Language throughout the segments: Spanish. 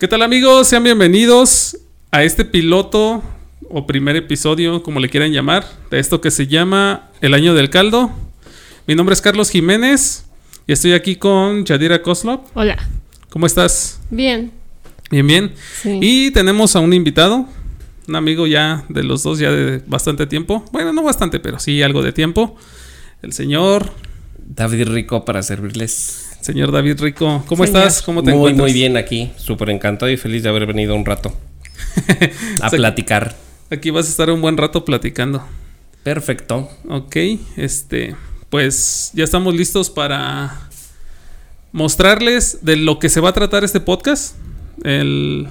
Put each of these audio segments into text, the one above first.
¿Qué tal amigos? Sean bienvenidos a este piloto o primer episodio, como le quieran llamar, de esto que se llama El Año del Caldo. Mi nombre es Carlos Jiménez y estoy aquí con Yadira Koslov. Hola. ¿Cómo estás? Bien. Bien, bien. Sí. Y tenemos a un invitado, un amigo ya de los dos, ya de bastante tiempo. Bueno, no bastante, pero sí algo de tiempo. El señor, David Rico para servirles. Señor David Rico. ¿Cómo Señor. estás? ¿Cómo te muy, encuentras? muy bien aquí. Súper encantado y feliz de haber venido un rato a platicar. Aquí vas a estar un buen rato platicando. Perfecto. Ok, este, pues ya estamos listos para mostrarles de lo que se va a tratar este podcast. El,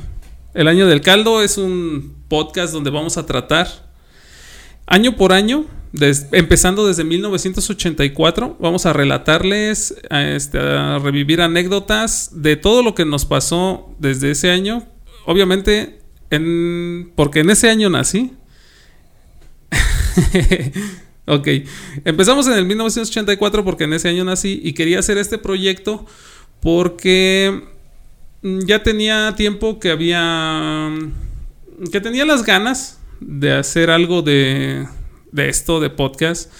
el año del caldo es un podcast donde vamos a tratar año por año, empezando desde 1984, vamos a relatarles, a, este, a revivir anécdotas de todo lo que nos pasó desde ese año. Obviamente, en, porque en ese año nací. ok, empezamos en el 1984 porque en ese año nací y quería hacer este proyecto porque mm, ya tenía tiempo que había que tenía las ganas de hacer algo de, de esto de podcast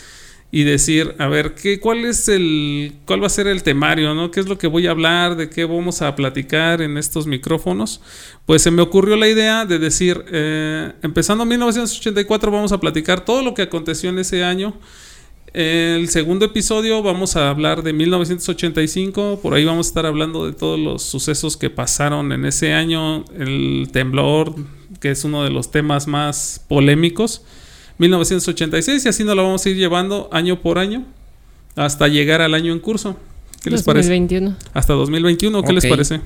y decir, a ver, ¿qué, cuál es el, cuál va a ser el temario, ¿no? ¿Qué es lo que voy a hablar? ¿De qué vamos a platicar en estos micrófonos? Pues se me ocurrió la idea de decir, eh, empezando en 1984 vamos a platicar todo lo que aconteció en ese año. El segundo episodio vamos a hablar de 1985, por ahí vamos a estar hablando de todos los sucesos que pasaron en ese año, el temblor, que es uno de los temas más polémicos, 1986, y así nos lo vamos a ir llevando año por año hasta llegar al año en curso. ¿Qué les parece? 2021. Hasta 2021, ¿qué les parece?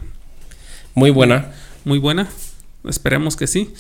Muy buena. Muy buena, esperemos que sí.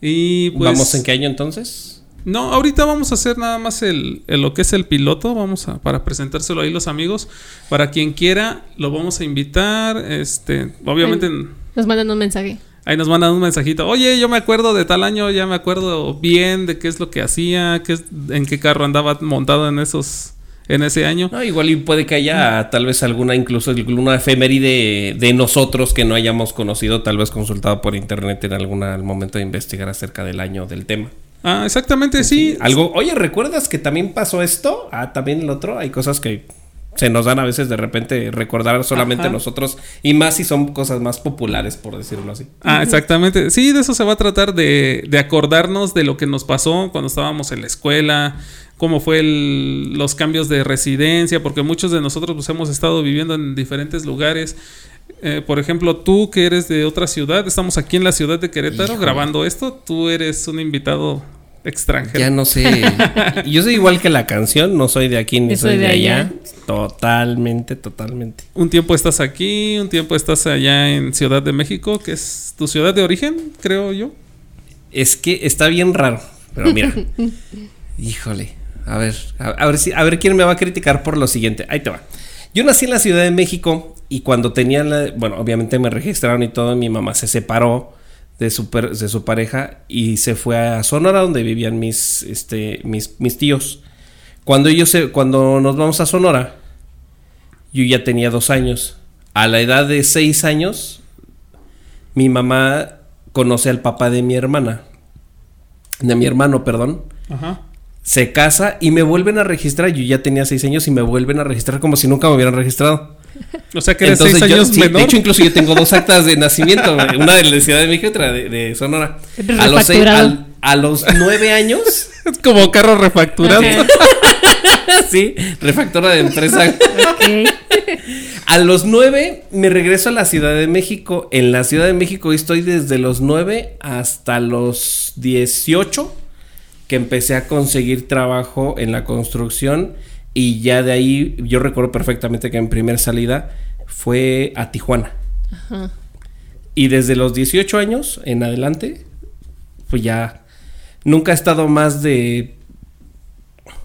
Y pues... ¿Vamos en qué año entonces? No, ahorita vamos a hacer nada más el, el- lo que es el piloto, vamos a para presentárselo ahí los amigos, para quien quiera lo vamos a invitar, este, obviamente en- Nos mandan un mensaje. Ahí nos mandan un mensajito, oye, yo me acuerdo de tal año, ya me acuerdo bien de qué es lo que hacía, qué es- en qué carro andaba montado en esos, en ese año. No, igual y puede que haya tal vez alguna, incluso alguna efeméride de nosotros que no hayamos conocido, tal vez consultado por internet en algún momento de investigar acerca del año del tema. Ah, exactamente, sí. Algo, oye, ¿recuerdas que también pasó esto? Ah, también el otro. Hay cosas que se nos dan a veces de repente recordar solamente Ajá. nosotros. Y más si son cosas más populares, por decirlo así. Ah, exactamente. Sí, de eso se va a tratar de, de acordarnos de lo que nos pasó cuando estábamos en la escuela, cómo fue el- los cambios de residencia, porque muchos de nosotros pues, hemos estado viviendo en diferentes lugares. Eh, por ejemplo, tú que eres de otra ciudad, estamos aquí en la ciudad de Querétaro Híjole. grabando esto, tú eres un invitado extranjero. Ya no sé. Yo soy igual que la canción, no soy de aquí ni soy soy de de allá. allá. Totalmente, totalmente. Un tiempo estás aquí, un tiempo estás allá en Ciudad de México, que es tu ciudad de origen, creo yo. Es que está bien raro. Pero mira. híjole. A ver, a, a ver si, a ver quién me va a criticar por lo siguiente. Ahí te va. Yo nací en la Ciudad de México y cuando tenía la, bueno, obviamente me registraron y todo, mi mamá se separó de su, per- de su pareja y se fue a Sonora donde vivían mis, este, mis, mis tíos. Cuando ellos se, cuando nos vamos a Sonora, yo ya tenía dos años. A la edad de seis años, mi mamá conoce al papá de mi hermana. De mi hermano, perdón. Ajá. Se casa y me vuelven a registrar. Yo ya tenía seis años y me vuelven a registrar como si nunca me hubieran registrado. O sea que eres Entonces seis yo- años sí, menor. De hecho, incluso yo tengo dos actas de nacimiento. Una de la Ciudad de México y otra de, de Sonora. A los, seis- refacturado. al- a los nueve años, Es como carro refacturado. Sí, refactora de empresa. A los nueve me regreso a la Ciudad de México. En la Ciudad de México estoy desde los nueve hasta los 18 que empecé a conseguir trabajo en la construcción y ya de ahí yo recuerdo perfectamente que en primera salida fue a Tijuana. Ajá. Y desde los 18 años en adelante, pues ya nunca he estado más de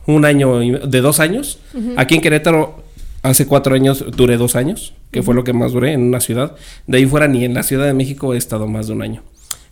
un año, de dos años. Aquí en Querétaro, hace cuatro años duré dos años, que fue lo que más duré en una ciudad. De ahí fuera, ni en la Ciudad de México he estado más de un año.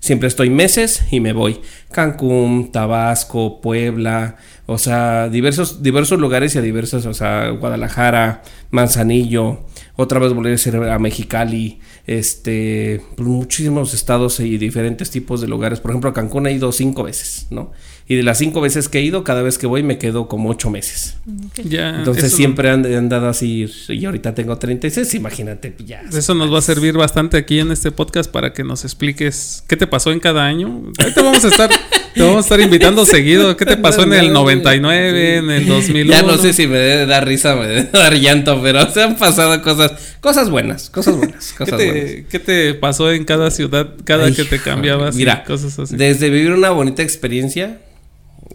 Siempre estoy meses y me voy. Cancún, Tabasco, Puebla, O sea, diversos, diversos lugares y a diversos, o sea, Guadalajara, Manzanillo, otra vez volver a ser a Mexicali, este, pues, muchísimos estados y diferentes tipos de lugares. Por ejemplo, a Cancún he ido cinco veces, ¿no? Y de las cinco veces que he ido, cada vez que voy me quedo como ocho meses. Ya, Entonces siempre han, han dado así, y ahorita tengo 36, imagínate, pues, ya. Eso nos va a servir bastante aquí en este podcast para que nos expliques qué te pasó en cada año. Ahí te vamos a estar, te vamos a estar invitando seguido. ¿Qué te pasó en el 99, en el 2001? Ya no sé si me debe dar risa o me debe dar llanto, pero se han pasado cosas, cosas buenas, cosas buenas, ¿Qué cosas buenas. te, qué te pasó en cada ciudad, cada Ay, que te cambiabas? Mira, cosas así. desde vivir una bonita experiencia,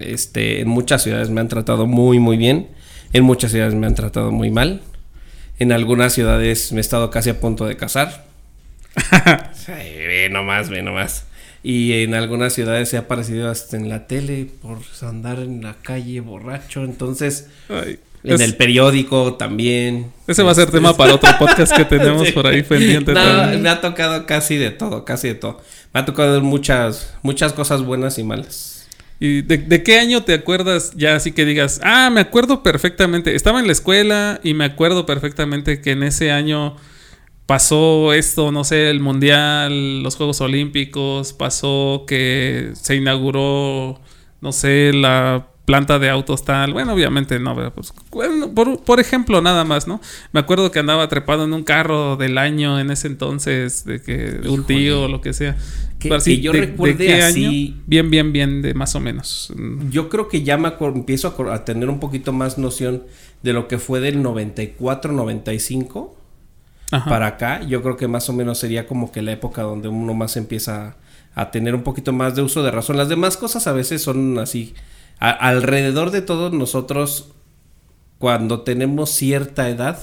este, en muchas ciudades me han tratado muy, muy bien. En muchas ciudades me han tratado muy mal. En algunas ciudades me he estado casi a punto de casar. Sí, ve nomás, ve nomás. Y en algunas ciudades he aparecido hasta en la tele por andar en la calle borracho. Entonces, Ay, en es- el periódico también. ese va a ser tema para otro podcast que tenemos Sí. por ahí pendiente. No, también. me ha tocado casi de todo, casi de todo. Me ha tocado muchas, muchas cosas buenas y malas. ¿Y de, qué año te acuerdas ya así que digas, ah, me acuerdo perfectamente, estaba en la escuela y me acuerdo perfectamente que en ese año pasó esto, no sé, el Mundial, los Juegos Olímpicos, pasó que se inauguró, no sé, la planta de autos tal, bueno, obviamente no, pero pues, bueno, por, por ejemplo, nada más, ¿no? Me acuerdo que andaba trepado en un carro del año en ese entonces, de que un tío o lo que sea. Que- Pero así, que yo de- de recuerde qué así- año? Bien, bien, bien, de más o menos. Mm, Yo creo que ya me empiezo a, tener un poquito más noción de lo que fue del 94-95 Ajá. para acá. Yo creo que más o menos sería como que la época donde uno más empieza a tener un poquito más de uso de razón. Las demás cosas a veces son así. A- alrededor de todos nosotros, cuando tenemos cierta edad,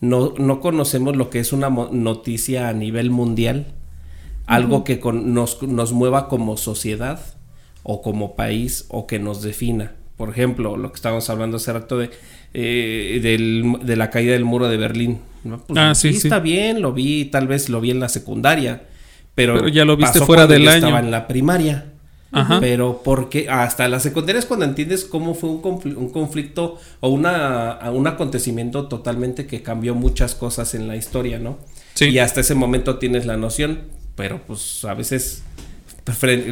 no, no conocemos lo que es una noticia a nivel mundial. Algo que con- nos, nos mueva como sociedad o como país o que nos defina. Por ejemplo, lo que estábamos hablando hace rato de, eh, del- de la caída del muro de Berlín. ¿no? Pues Ah, sí, sí, está bien, lo vi, tal vez lo vi en la secundaria, pero, Pero ya lo viste pasó fuera del año. Estaba en la primaria. Ajá. Pero porque hasta la secundaria es cuando entiendes cómo fue un, confl- un conflicto o una, un acontecimiento totalmente que cambió muchas cosas en la historia, ¿no? Sí. Y hasta ese momento tienes la noción, pero pues a veces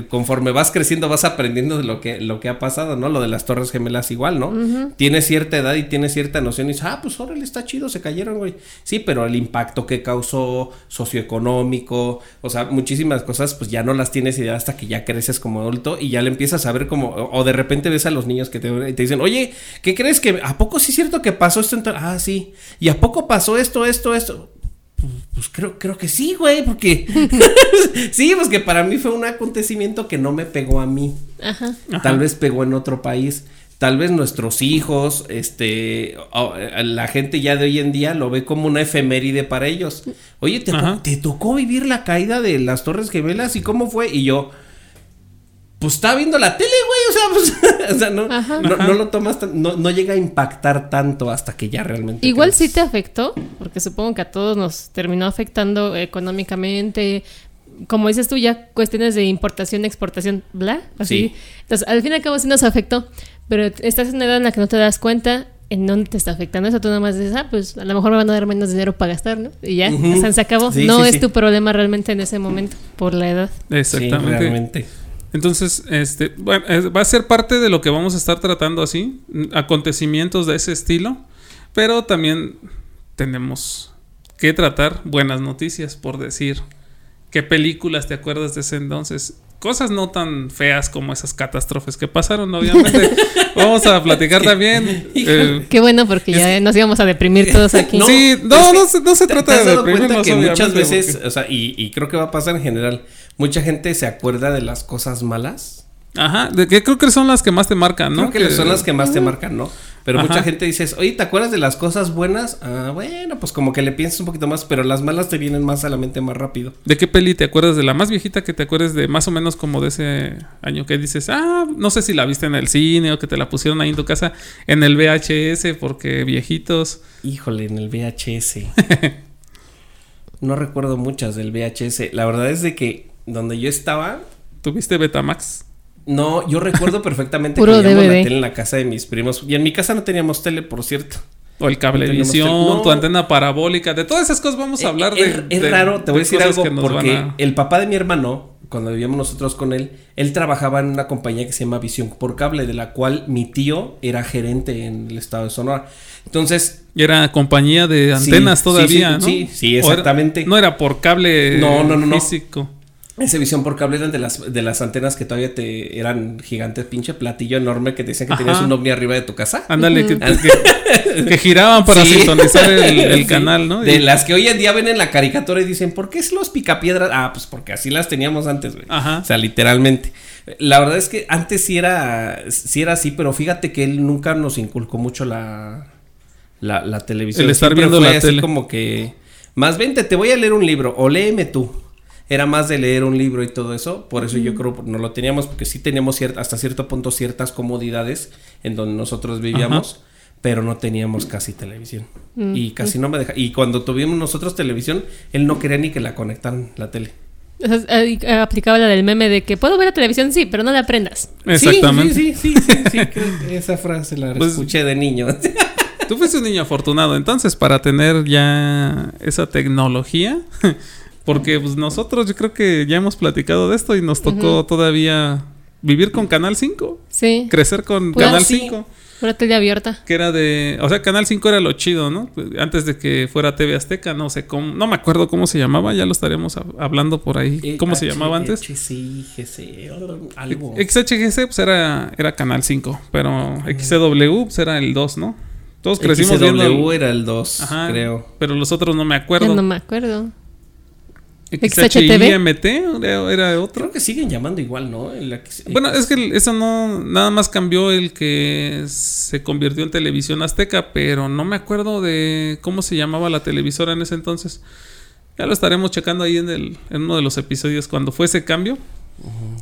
conforme vas creciendo vas aprendiendo de lo que, lo que ha pasado, ¿no? Lo de las Torres Gemelas igual, ¿no? Tienes cierta edad y tienes cierta noción y dices, ah, pues órale, está chido, se cayeron, güey. Sí, pero el impacto que causó socioeconómico, o sea, muchísimas cosas, pues ya no las tienes idea hasta que ya creces como adulto y ya le empiezas a ver como, o, o de repente ves a los niños que te, te dicen, oye, ¿qué crees que, a poco sí es cierto que pasó esto? en tal-?" Ah, sí. ¿Y a poco pasó esto, esto, esto? Pues, creo, creo que sí, güey, porque sí, pues que para mí fue un acontecimiento que no me pegó a mí. Ajá. Ajá. Tal vez pegó en otro país. Tal vez nuestros hijos, este, eh, la gente ya de hoy en día lo ve como una efeméride para ellos. Oye, ¿te, te tocó vivir la caída de las Torres Gemelas y cómo fue? Y yo, pues estaba viendo la tele, güey, o sea, pues, o sea, no, Ajá. no, Ajá. no lo tomas, tan- no, no llega a impactar tanto hasta que ya realmente. Igual sí te afectó, porque supongo que a todos nos terminó afectando económicamente. Como dices tú, ya cuestiones de importación, exportación, bla, así. Sí. Entonces, al fin y al cabo sí nos afectó, pero estás en una edad en la que no te das cuenta en dónde te está afectando eso. Tú nada más dices, ah, pues a lo mejor me van a dar menos dinero para gastar, ¿no? Y ya, Ujú. o sea, se acabó. Sí, no sí, es sí. tu problema realmente en ese momento, por la edad. Sí, Exactamente. Entonces, este, va a ser parte de lo que vamos a estar tratando así, acontecimientos de ese estilo, pero también tenemos que tratar buenas noticias, por decir, qué películas te acuerdas de ese entonces. Cosas no tan feas como esas catástrofes que pasaron, obviamente. Vamos a platicar también. eh, Qué bueno, porque ya nos íbamos a deprimir todos aquí. No, sí, no, no, se- no se ¿Te- trata te has de dado deprimirnos, que muchas veces, porque- o sea, y, y creo que va a pasar en general, mucha gente se acuerda de las cosas malas. Ajá, de que creo que son las que más te marcan, ¿no? Creo que, son las que más te marcan, ¿no? Pero Ajá. mucha gente dices, oye, ¿te acuerdas de las cosas buenas? Ah, bueno, pues como que le piensas un poquito más, pero las malas te vienen más a la mente más rápido. ¿De qué peli te acuerdas de la más viejita que te acuerdes de más o menos como de ese año que dices, ah, no sé si la viste en el cine o que te la pusieron ahí en tu casa en el VHS porque viejitos? Híjole, en el VHS. no recuerdo muchas del VHS. La verdad es de que donde yo estaba, ¿Tuviste Betamax? No, yo recuerdo perfectamente que veíamos la tele en la casa de mis primos. Y en mi casa no teníamos tele, por cierto. O el cablevisión, no. tu antena parabólica, de todas esas cosas vamos a hablar de. es, es de- raro, te voy a de decir algo, porque a- el papá de mi hermano, cuando vivíamos nosotros con él, él trabajaba en una compañía que se llama Visión por Cable, de la cual mi tío era gerente en el estado de Sonora. Entonces, Y era compañía de antenas sí, todavía, sí, ¿no? sí, sí, O era- exactamente. no era por cable No, no, no, no. físico. Ese Visión por Cable eran de las, de las antenas que todavía te eran gigantes, pinche platillo enorme que te decían que Ajá. tenías un ovni arriba de tu casa. Ándale, que, que- que giraban para Sí. sintonizar el, el Sí, canal, ¿no? De Y- las que hoy en día ven en la caricatura y dicen, ¿por qué es los picapiedras? Ah, pues porque así las teníamos antes, güey. Ajá. O sea, literalmente. La verdad es que antes sí era, sí era así, pero fíjate que él nunca nos inculcó mucho la, la, la televisión. El estar Siempre viendo fue la así tele. como que, más vente, te voy a leer un libro o léeme tú. Era más de leer un libro y todo eso. Por eso yo creo que no lo teníamos, porque sí teníamos cier- hasta cierto punto ciertas comodidades en donde nosotros vivíamos, pero no teníamos casi televisión. Y casi no me deja. Y cuando tuvimos nosotros televisión, él no quería ni que la conectaran la tele. O sea, ahí, eh, aplicaba la del meme de que puedo ver la televisión, sí, pero no la aprendas. Exactamente. Sí, sí, sí, sí, sí, esa frase la Pues- escuché de niño. Tú fuiste un niño afortunado, entonces, para tener ya esa tecnología. Porque pues, nosotros yo creo que ya hemos platicado de esto y nos tocó todavía vivir con Canal 5. Sí. Crecer con Pues, Canal sí. 5. Una tele abierta. Que era de. O sea, Canal 5 era lo chido, ¿no? Pues, Antes de que fuera TV Azteca, no sé cómo. No me acuerdo cómo se llamaba, ya lo estaremos hab- hablando por ahí. ¿Cómo se llamaba antes? HC, GC, algo. XHGC pues era, era Canal 5, pero XCW pues era el 2, ¿no? Todos crecimos viendo. XW el- era el 2, Ajá, creo. Pero los otros no me Ya acuerdo. no me acuerdo. XHIMT era, era otro. Creo que siguen llamando igual, ¿no? El Bueno, es que eso no, nada más cambió el que se convirtió en televisión azteca, pero no me acuerdo de cómo se llamaba la televisora en ese entonces. Ya lo estaremos checando ahí en, el, en uno de los episodios cuando fue ese cambio.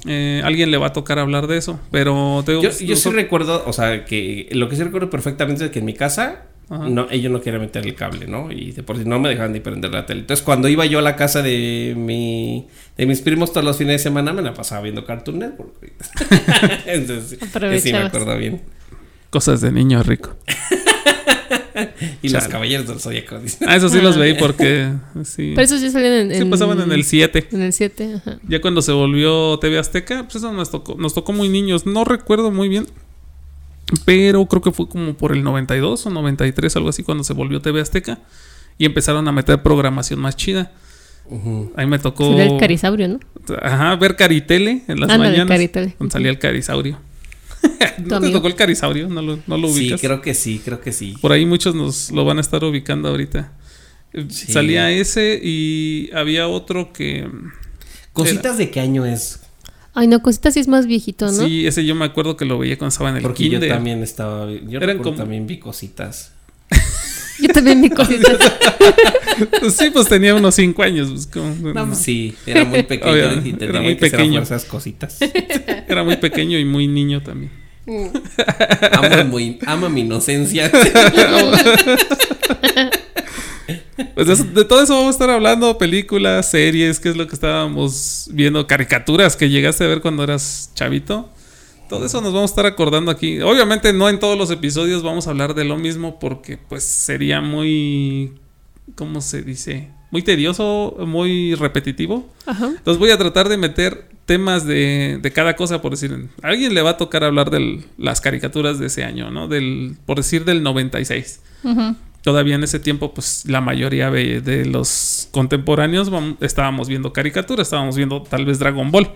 Eh, alguien le va a tocar hablar de eso, pero te Yo, pues, yo sí recuerdo, o sea, que lo que sí recuerdo perfectamente es que en mi casa, Ajá. no, ellos no querían meter el cable, ¿no? Y de por si no me dejaban ni prender la tele. Entonces, cuando iba yo a la casa de mi de mis primos todos los fines de semana, me la pasaba viendo Cartoon Network. Entonces, sí, sí me acuerdo bien. cosas de niño rico. Y los Chale. caballeros del Zodíaco. dice. Ah, eso sí los veí porque sí, Pero esos ya salían en, sí en- pasaban en el 7. En el 7, ajá. Ya cuando se volvió TV Azteca, pues eso nos tocó, nos tocó muy niños. No recuerdo muy bien. Pero creo que fue como por el 92 o 93, algo así, cuando se volvió TV Azteca. Y empezaron a meter programación más chida. Ahí me tocó. Salía el carisaurio, ¿no? Ajá, ver Caritele en las Ándale, mañanas. Caritele. Donde salía el carisaurio. ¿No te tocó el carisaurio? ¿No lo, no lo Sí, ubicas? creo que sí, creo que sí. Por ahí muchos nos lo van a estar ubicando ahorita. Sí. Salía ese y había otro que. ¿Cositas de qué año es? Ay, no, cositas sí es más viejito, ¿no? Sí, ese yo me acuerdo que lo veía cuando estaba en el Porque kinder. yo también estaba. Yo Eran recuerdo como- también vi cositas. Yo también vi cositas. Pues sí, pues tenía unos 5 años. pues, como- No, sí, era muy pequeño Obviamente, y te era muy que pequeño. fuerzas cositas. Era muy pequeño y muy niño también. Amo, muy, amo mi inocencia. Pues de, eso- de todo eso vamos a estar hablando, películas, series, qué es lo que estábamos viendo, caricaturas que llegaste a ver cuando eras chavito. Todo eso nos vamos a estar acordando aquí. Obviamente no en todos los episodios vamos a hablar de lo mismo porque pues sería muy, ¿cómo se dice? Muy tedioso, muy repetitivo. Ajá. Entonces voy a tratar de meter temas de, de cada cosa, por decir. A alguien le va a tocar hablar de las caricaturas de ese año, ¿no? Del, por decir del 96. Ujú. Todavía en ese tiempo, pues la mayoría de, de los contemporáneos estábamos viendo caricaturas, estábamos viendo tal vez Dragon Ball.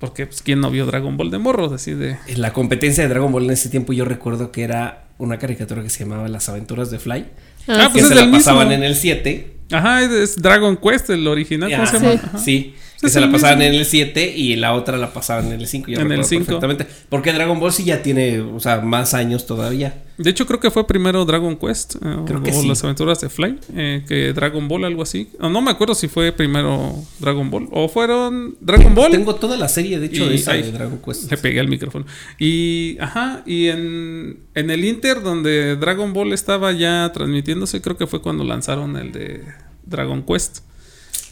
Porque, pues, ¿quién no vio Dragon Ball de morros? Así de. En la competencia de Dragon Ball en ese tiempo yo recuerdo que era una caricatura que se llamaba Las aventuras de Fly. Ah, pues que es se la mismo. pasaban en el 7. Ajá, es Dragon Quest, el original, ¿cómo Ah, se sí, llama? Sí. Que se la pasaban mismo. en el 7 y la otra la pasaban en el 5. Yo En el recuerdo 5. perfectamente. Porque Dragon Ball sí ya tiene, o sea, más años todavía. De hecho, creo que fue primero Dragon Quest eh, Creo o, que o sí. las aventuras de Fly eh, que Dragon Ball, algo así. O no me acuerdo si fue primero Dragon Ball o fueron Dragon Ball. Tengo toda la serie, de hecho, Y- de esa ay, de Dragon Quest. Le pegué al micrófono. Y, ajá, y en, en el Inter, donde Dragon Ball estaba ya transmitiéndose, creo que fue cuando lanzaron el de Dragon Quest.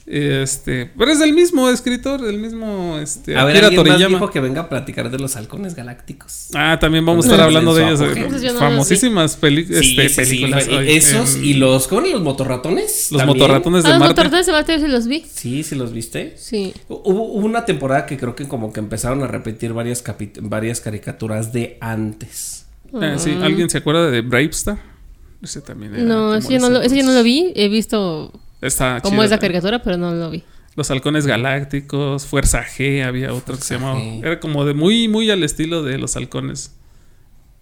Este, pero es del mismo escritor, del mismo este A ver, Akira alguien más Toriyama. dijo que venga a platicar de los halcones galácticos. Ah, también vamos a estar hablando de apogeo. eh, los famosísimas peli- Sí, este, sí, películas. esos y los ¿cómo eran los motorratones? los También. motorratones Ah, de los Marte. motorratones de Marte sí los vi. Sí, sí los viste. Sí. Hubo, hubo una temporada que creo que como que empezaron a repetir varias varias caricaturas de antes. Eh, sí, ¿alguien se acuerda de Bravestar? Ese también era No, ese yo no, lo, ese yo no lo entonces. vi. He visto Está cómo chido es la también. caricatura, pero no lo vi. Los halcones galácticos, Fuerza G, había otro que se llamaba. G. Era como de muy, muy al estilo de los halcones.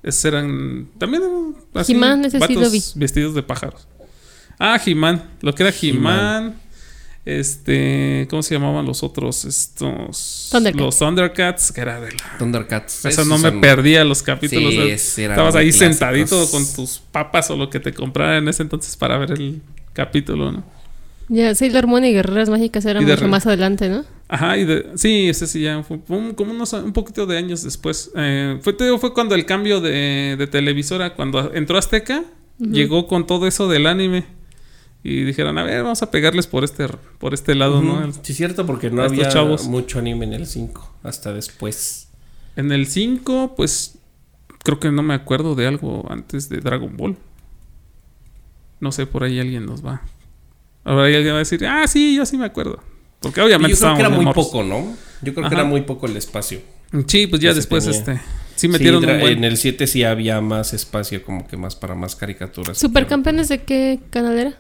Esos eran. También eran así. He-Man, ese sí lo vatos vi. Vestidos de pájaros. Ah, He-Man. Lo que era He-Man. Este. ¿Cómo se llamaban los otros? Estos. Thundercats. Los Thundercats, que era de la. Thundercats. Eso esos no me son- perdía los capítulos. Sí, es- eran Estabas ahí clásicos. sentadito con tus papas o lo que te comprara en ese entonces para ver el capítulo, ¿no? Ya, Sailor Moon y Guerreras Mágicas eran mucho más adelante, ¿no? Ajá, y de, sí, ese sí ya fue un- como unos un poquito de años después. Eh, fue, te digo, fue cuando el cambio de, de televisora, cuando entró Azteca, llegó con todo eso del anime. Y dijeron, a ver, vamos a pegarles por este, por este lado. ¿no? Sí, es cierto, porque no había chavos. mucho anime en el 5 hasta después. En el 5, pues creo que no me acuerdo de algo antes de Dragon Ball. No sé, por ahí alguien nos va. Ahora ahí alguien va a decir, ah, sí, yo sí me acuerdo. Porque obviamente yo creo que era muy morros. poco, ¿no? Yo creo que era muy poco el espacio. Sí, pues ya que después, tenía. este, sí metieron Sí, un dra- buen- En el 7 sí había más espacio, como que más para más caricaturas. ¿Supercampeones de qué canal era?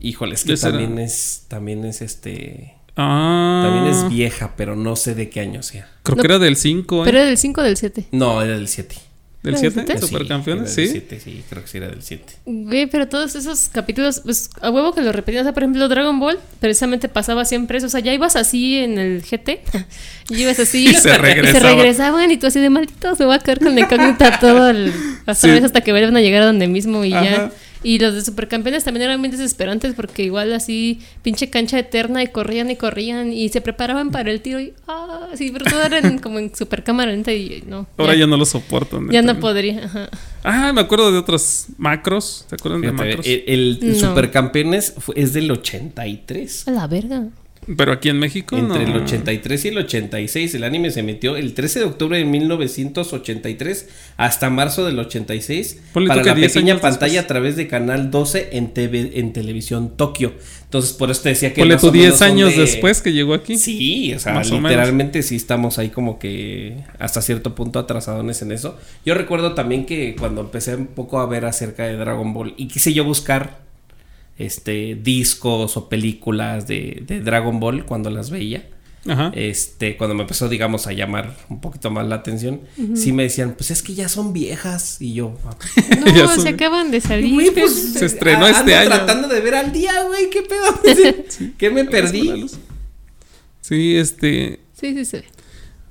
Híjole, es que era- también es, también es este. Ah, También es vieja, pero no sé de qué año sea. Creo No, que era del 5, ¿eh? Pero era del 5 o del 7. No, era del 7. ¿Del ¿Era 7? del siete? ¿Supercampeones? Sí. Sí. del 7, sí, creo que sí era del 7. Güey, pero todos esos capítulos, pues a huevo que lo repetían. O sea, por ejemplo, Dragon Ball, precisamente pasaba siempre eso. O sea, ya ibas así en el GT. y ibas así. Y se regresaban. regresaban y tú así de malditos, me voy a quedar con la incógnita todo el. Hasta, Sí. vez hasta que vuelvan a llegar a donde mismo y Ajá. ya. Y los de supercampeones también eran bien desesperantes porque igual así, pinche cancha eterna y corrían y corrían y se preparaban para el tiro y. Ah, sí, pero todo era en- como en supercámara lenta y no. Ahora ya, ya, no lo soporto. ya no podría. Ajá. Ah, me acuerdo de otros macros. ¿Se acuerdan de macros? el, el No. Supercampeones fue- es del 83. A la verga. Pero aquí en México. Entre no. el 83 y el 86, el anime se emitió el 13 de octubre de 1983 hasta marzo del 86 Ponle para la 10 pequeña pantalla después. a través de Canal 12 en, TV, en televisión Tokio. Entonces, por eso te decía que. Ponle tú o menos 10 son años de- después que llegó aquí. Sí, o sea, Más o literalmente sí estamos ahí como que hasta cierto punto atrasadones en eso. Yo recuerdo también que cuando empecé un poco a ver acerca de Dragon Ball y quise yo buscar este discos o películas de, de Dragon Ball cuando las veía. Ajá. Este, cuando me empezó, digamos, a llamar un poquito más la atención, sí me decían, pues es que ya son viejas. Y yo, "Ah, Ya No, son- se acaban de salir. güey, pues Se estrenó a- este ando año. tratando de ver al día, güey, qué pedo. ¿Qué me perdí? Sí, este. pues, Sí, sí, sí.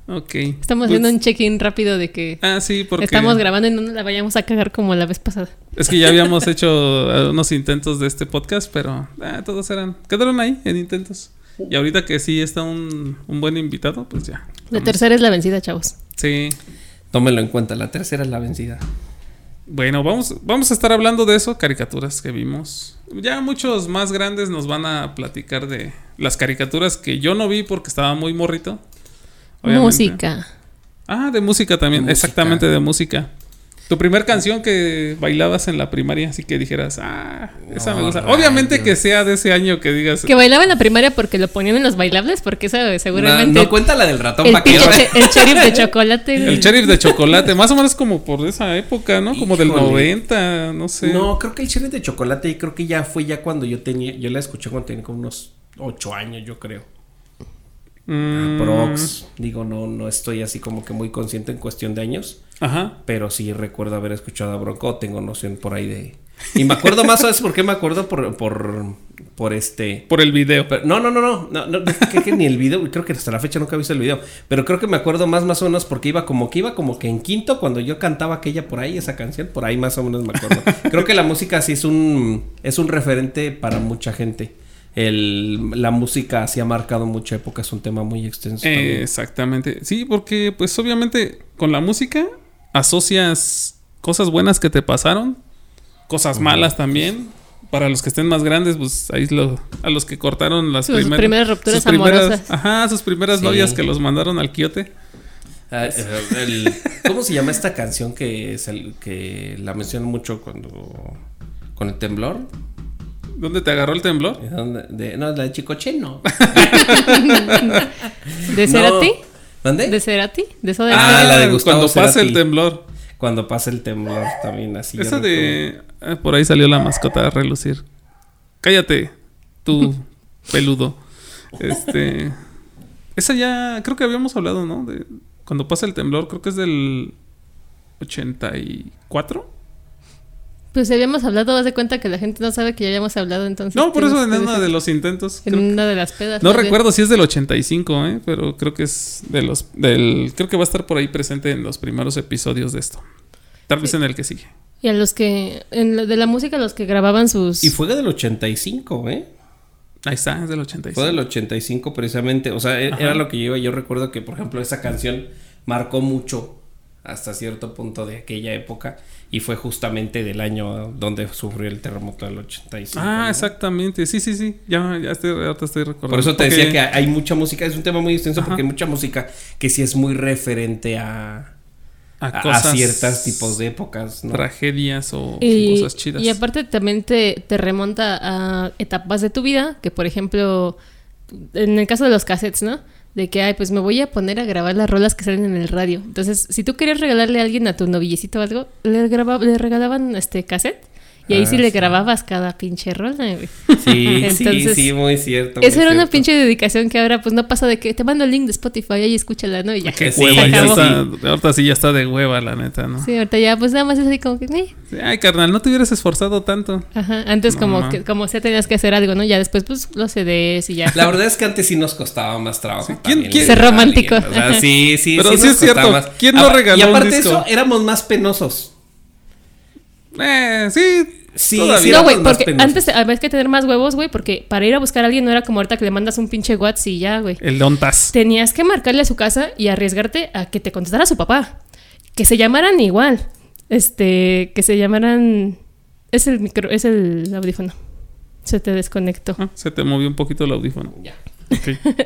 Ok. Estamos Pues- haciendo un check-in rápido de que Ah, sí, porque. estamos grabando y no nos la vayamos a cagar como la vez pasada. Es que ya habíamos hecho unos intentos de este podcast, pero ah, todos eran. Quedaron ahí en intentos. Y ahorita que sí está un, un buen invitado, pues ya. La tercera es la vencida, chavos. Sí. Tómelo en cuenta, la tercera es la vencida. Bueno, vamos, vamos a estar hablando de eso, caricaturas que vimos. Ya muchos más grandes nos van a platicar de las caricaturas que yo no vi porque estaba muy morrito. Obviamente. Música. Ah, de música también, De música. exactamente de música. Tu primer canción que bailabas en la primaria, así que dijeras, ah, esa me No, gusta. rayos. Obviamente que sea de ese año que digas. Que bailaba en la primaria porque lo ponían en los bailables, porque esa No, seguramente. no cuenta la del ratón el, vaquero. che- el sheriff de chocolate. El sheriff de chocolate, más o menos como por esa época, ¿no? Como del Híjole. 90, no sé. No, creo que el chile de chocolate creo que ya fue ya cuando yo tenía, yo la escuché cuando tenía como unos ocho años, yo creo. Mm, Prox, digo, no, no estoy así como que muy consciente en cuestión de años, Ajá. pero sí recuerdo haber escuchado a Bronco, tengo noción por ahí de... Y me acuerdo más, ¿sabes por qué me acuerdo? Por, por, por este... Por el video. Pero- no, no, no, no, no, no, creo que ni el video, creo que hasta la fecha nunca he visto el video, pero creo que me acuerdo más más o menos porque iba como que iba como que en quinto cuando yo cantaba aquella por ahí, esa canción, por ahí más o menos me acuerdo. creo que la música sí es un, es un referente para mucha gente. El, la música sí ha marcado mucha época, es un tema muy extenso. Eh, exactamente. Sí, porque pues obviamente con la música asocias cosas buenas que te pasaron, cosas malas también. para los que estén más grandes, pues ahí lo, a los que cortaron las Sus primeras, primeras rupturas sus primeras- amorosas. Ajá, sus primeras Sí. novias que los mandaron al quiote. Ah, el- ¿Cómo se llama esta canción que, es el- que la mencionan mucho cuando con el temblor? ¿Dónde te agarró el temblor? ¿De dónde? De- no, la de Chicocheno. ¿De Cerati? ¿Dónde? ¿De Cerati? ¿De eso de Ah, la de Gustavo Cuando pase Cerati. el temblor. Cuando pasa el temblor también así. Esa de... ah, por ahí salió la mascota a relucir. Cállate, tú peludo. Este... Esa ya... Creo que habíamos hablado, ¿no? De cuando pasa el temblor, creo que es del 84. Pues habíamos hablado, haz de cuenta que la gente no sabe que ya habíamos hablado entonces. No, por eso en uno de los intentos. En una de las pedas. No recuerdo si es del 85, ¿eh? Pero creo que es de los... Del, creo que va a estar por ahí presente en los primeros episodios de esto. Tal vez en el que sigue. Y a los que, en la- de la música, los que grababan sus... Y fue del 85, ¿eh? Ahí está, es del 85. Fue del 85 precisamente. O sea, e- Ajá. era lo que yo iba. Yo recuerdo que, por ejemplo, esa canción marcó mucho hasta cierto punto de aquella época. Y fue justamente del año donde sufrió el terremoto del 85. Ah, ¿no? exactamente. Sí, sí, sí. Ya, ya estoy, ahorita estoy recordando. Por eso te Porque- decía que hay mucha música. Es un tema muy extenso Ajá. porque hay mucha música que sí es muy referente a, a, a, ciertos tipos de épocas, ¿no? tragedias o Y, cosas chidas. y aparte también te, te remonta a etapas de tu vida, que por ejemplo, en el caso de los cassettes, ¿no? De que, ay, pues me voy a poner a grabar las rolas que salen en el radio. Entonces, si tú querías regalarle a alguien a tu novillecito o algo, le, graba- le regalaban este cassette. Y ahí Ah, sí le sí. grababas cada pinche rola, güey. Sí, sí, Entonces, sí, muy cierto. muy Esa era una pinche dedicación que ahora pues no pasa de que te mando el link de Spotify y escúchala, ¿no? Y ya. Qué Sí, hueva, ya está. Ahorita sí ya está de hueva, la neta, ¿no? Sí, ahorita ya pues nada más es así como que... Sí, Ay, carnal, no te hubieras esforzado tanto. Ajá, antes No, como no. que como sea tenías que hacer algo, ¿no? Ya después pues los CDs y ya. La verdad es que antes sí nos costaba más trabajo. ¿quién- también quién- Ser romántico. alguien, o sea, sí, sí, Pero sí, sí es cierto, más. ¿quién no Ah, regaló Y un aparte de disco? eso, éramos más penosos. Eh, sí. Sí, sí, no, güey, porque antes había que tener más huevos, güey, porque para ir a buscar a alguien no era como ahorita que le mandas un pinche WhatsApp y ya, güey. El Dontas. Tenías que marcarle a su casa y arriesgarte a que te contestara su papá. Que se llamaran igual. Este, que se llamaran... Es el micro, es el audífono. Se te desconectó. Ah, se te movió un poquito el audífono. Ya.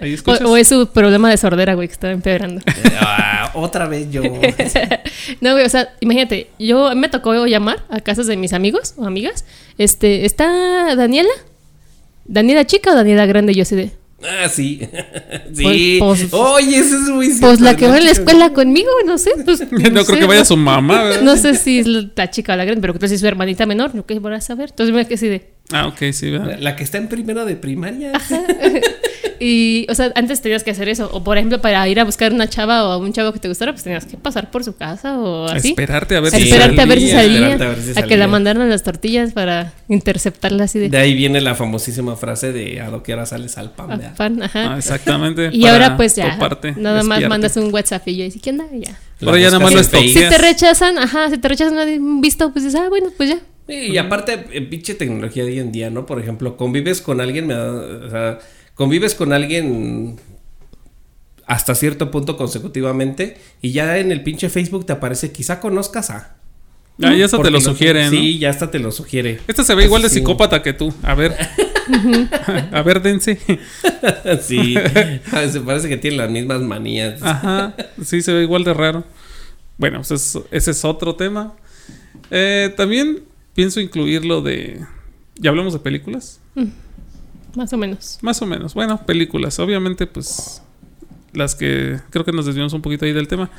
Ahí O, es su problema de sordera, güey, que estaba empeorando. Ah, otra vez yo. No, güey, o sea, imagínate, yo a me tocó llamar a casas de mis amigos o amigas. Este, ¿está Daniela? ¿Daniela chica o Daniela grande? Yo así de, Ah, sí. sí. Pues- pues- Oye, eso es muy cierto. pues la que va en la chica. escuela conmigo, no sé. Pues, no, creo sé, que vaya su mamá, ¿verdad? No sé si es la chica o la grande, pero que si es su hermanita menor, yo qué voy a saber. Entonces me quedé así de, Ah, ok, sí, La, ¿verdad? la que está en primero de primaria. Y, o sea, antes tenías que hacer eso. O, por ejemplo, para ir a buscar una chava o a un chavo que te gustara, pues tenías que pasar por su casa o así. Esperarte a ver A si esperarte a ver si salía. salía. Esperarte a ver si a que salía. la mandaran las tortillas para interceptarla así de... De ahí viene la famosísima frase de a lo que ahora sales al pan. a ¿verdad? pan, ajá. Ah, exactamente. Y ahora pues ya, toparte, nada más espiarte. mandas un WhatsApp y yo dice, ¿qué onda? Y ya. Ahora ya nada más lo. Si te rechazan, ajá, si te rechazan un visto, pues dices, ah, bueno, pues ya. Y aparte, eh, pinche tecnología de hoy en día, ¿no? Por ejemplo, convives con alguien, me da- o sea, convives con alguien hasta cierto punto consecutivamente y ya en el pinche Facebook te aparece, quizá conozcas a. Ah, ya eso te lo sugiere, ¿no? Sí, ya hasta te lo sugiere. Esta se ve igual de Sí. psicópata que tú. A ver. a ver, dense. sí, se parece que tiene las mismas manías. Ajá. Sí, se ve igual de raro. Bueno, pues es- ese es otro tema. Eh, también pienso incluir lo de. ¿Ya hablamos de películas? Más o menos. Más o menos. Bueno, películas. Obviamente, pues. Las que. Creo que nos desviamos un poquito ahí del tema.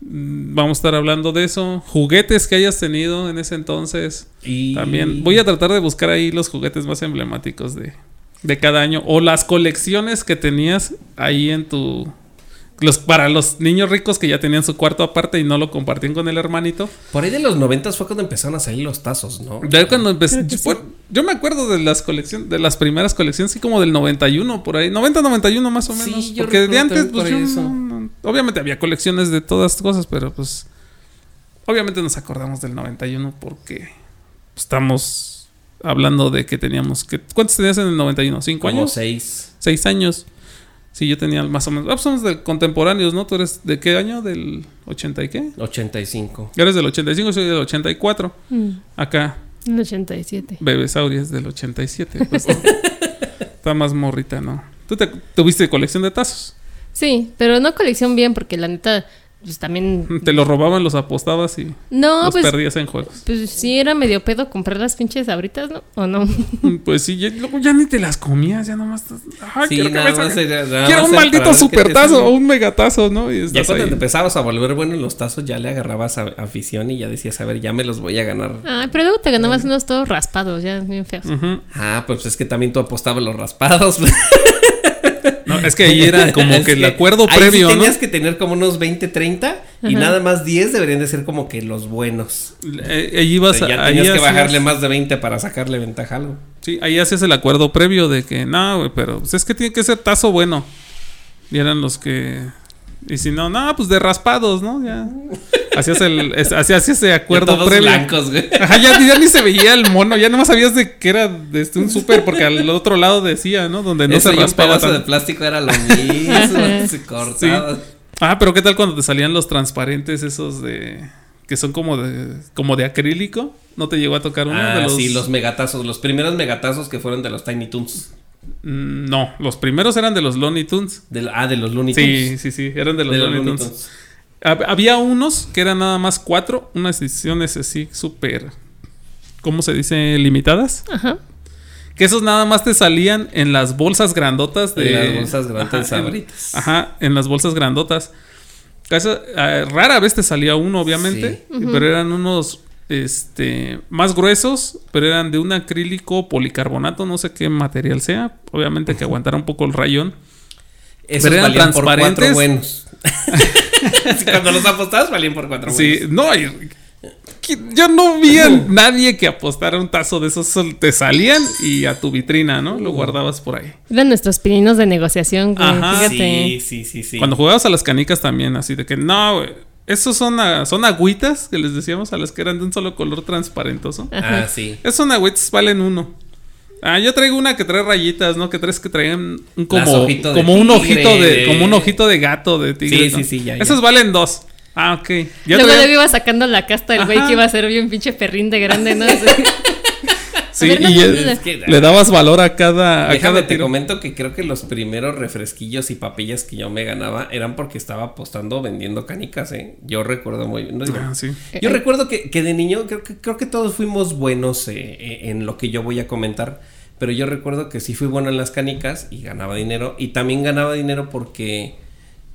Mm, Vamos a estar hablando de eso. Juguetes que hayas tenido en ese entonces. Y También voy a tratar de buscar ahí los juguetes más emblemáticos de, de cada año o las colecciones que tenías ahí en tu los para los niños ricos que ya tenían su cuarto aparte y no lo compartían con el hermanito. Por ahí de los noventas fue cuando empezaron a salir los tazos, ¿no? Ya cuando empecé yo, yo me acuerdo de las colecciones de las primeras colecciones, sí como del 91 por ahí, 90 91 más o Sí, menos, yo porque de antes pues por yo eso. no- no- obviamente había colecciones de todas cosas, pero pues obviamente nos acordamos del 91 porque estamos hablando de que teníamos que ¿cuántos tenías en el 91? ¿Cinco Como años? seis. Seis años. Sí, yo tenía más o menos. Ah, pues somos de contemporáneos, ¿no? ¿Tú eres de qué año? ¿Del 80 y qué? 85. Eres del 85, soy del 84. Mm. Acá. En 87. Bebesauria es del 87. pues, está más morrita, ¿no? ¿Tú te, tuviste colección de tazos? Sí, pero no colección bien porque la neta, pues también... Te los robaban, los apostabas y No, los pues, perdías en juegos. pues sí era medio pedo comprar las pinches abritas, ¿no? ¿O no? Pues sí, ya, luego ya ni te las comías, ya nomás. estás- Ay, Sí, quiero que nada me más salga- era- nada Quiero más un maldito supertazo o un megatazo, ¿no? Y Ya cuando ahí. te empezabas a volver bueno en los tazos, ya le agarrabas a- afición y ya decías, a ver, ya me los voy a ganar. Ay, pero luego te ganabas unos todos raspados, ya bien feos. Ujú. Ah, pues es que también tú apostabas los raspados. No, es que ahí era como Es que el acuerdo ahí sí previo, ¿no? tenías que tener como unos 20, 30 y Ajá. nada más 10 deberían de ser como que los buenos. Eh, ahí O sea, ya ahí tenías que hacías- bajarle más de 20 para sacarle ventaja a algo. Sí, ahí hacías el acuerdo previo de que, no, güey, pero pues es que tiene que ser tazo bueno. Y eran los que. Y si no, no, pues de raspados, ¿no? Ya. Hacías el. es- hacías ese acuerdo todos previo. blancos, güey. Ajá, ya, ya ni se veía el mono, ya nomás sabías de que era desde un súper, porque al otro lado decía, ¿no? Donde no Eso se y un raspaba pedazo de plástico era lo mismo, se cortaba. Ah, pero ¿qué tal cuando te salían los transparentes esos de. que son como de. como de acrílico? ¿No te llegó a tocar uno Ah, de los. sí, los megatazos, los primeros megatazos que fueron de los Tiny Toons. Mm, No, los primeros eran de los Looney Tunes. De, ah, de los Looney Sí, Tunes. sí, sí, eran de los de los Looney Tunes. Tunes. Hab- Había unos que eran nada más cuatro, unas ediciones así súper, ¿cómo se dice? Limitadas. Ajá. Que esos nada más te salían en las bolsas grandotas de... En las bolsas grandotas de en- Sabritas. ajá, en las bolsas grandotas. Casi- eh, rara vez te salía uno, obviamente, pero eran unos este más gruesos, pero eran de un acrílico policarbonato, no sé qué material sea, obviamente que aguantara un poco el rayón. Esos Pero eran valían por cuatro transparentes. buenos. Sí, Cuando los apostabas valían por cuatro Sí, buenos. no, y- que- yo no vi a nadie que apostara un tazo de esos, sol- te salían y a tu vitrina, ¿no? Lo guardabas por ahí. Eran nuestros pininos de negociación, güey. Ajá. Fíjate. Sí, sí, sí, sí. Cuando jugabas a las canicas también, así de que no, güey, esos son, a- son agüitas que les decíamos a las que eran de un solo color transparentoso. Ah, sí. Esos son agüitas, valen uno. Ah, yo traigo una que trae rayitas, ¿no? Que traes que traen un como, como un ojito de, como un ojito de gato de tigre. Sí, ¿no? sí, sí, ya, ya. Esos valen dos. Ah, ok. Ya Luego traía- le iba sacando la casta del güey que iba a ser bien pinche perrín de grande, ¿no? Sí. Y. Es que- le dabas valor a cada, a Déjame cada te comento que creo que los primeros refresquillos y papillas que yo me ganaba eran porque estaba apostando vendiendo canicas, ¿eh? Yo recuerdo muy bien. no Ah, sí. Yo Eh, recuerdo que, que de niño creo que, creo que todos fuimos buenos eh, eh, en lo que yo voy a comentar. Pero yo recuerdo que sí fui bueno en las canicas y ganaba dinero. Y también ganaba dinero porque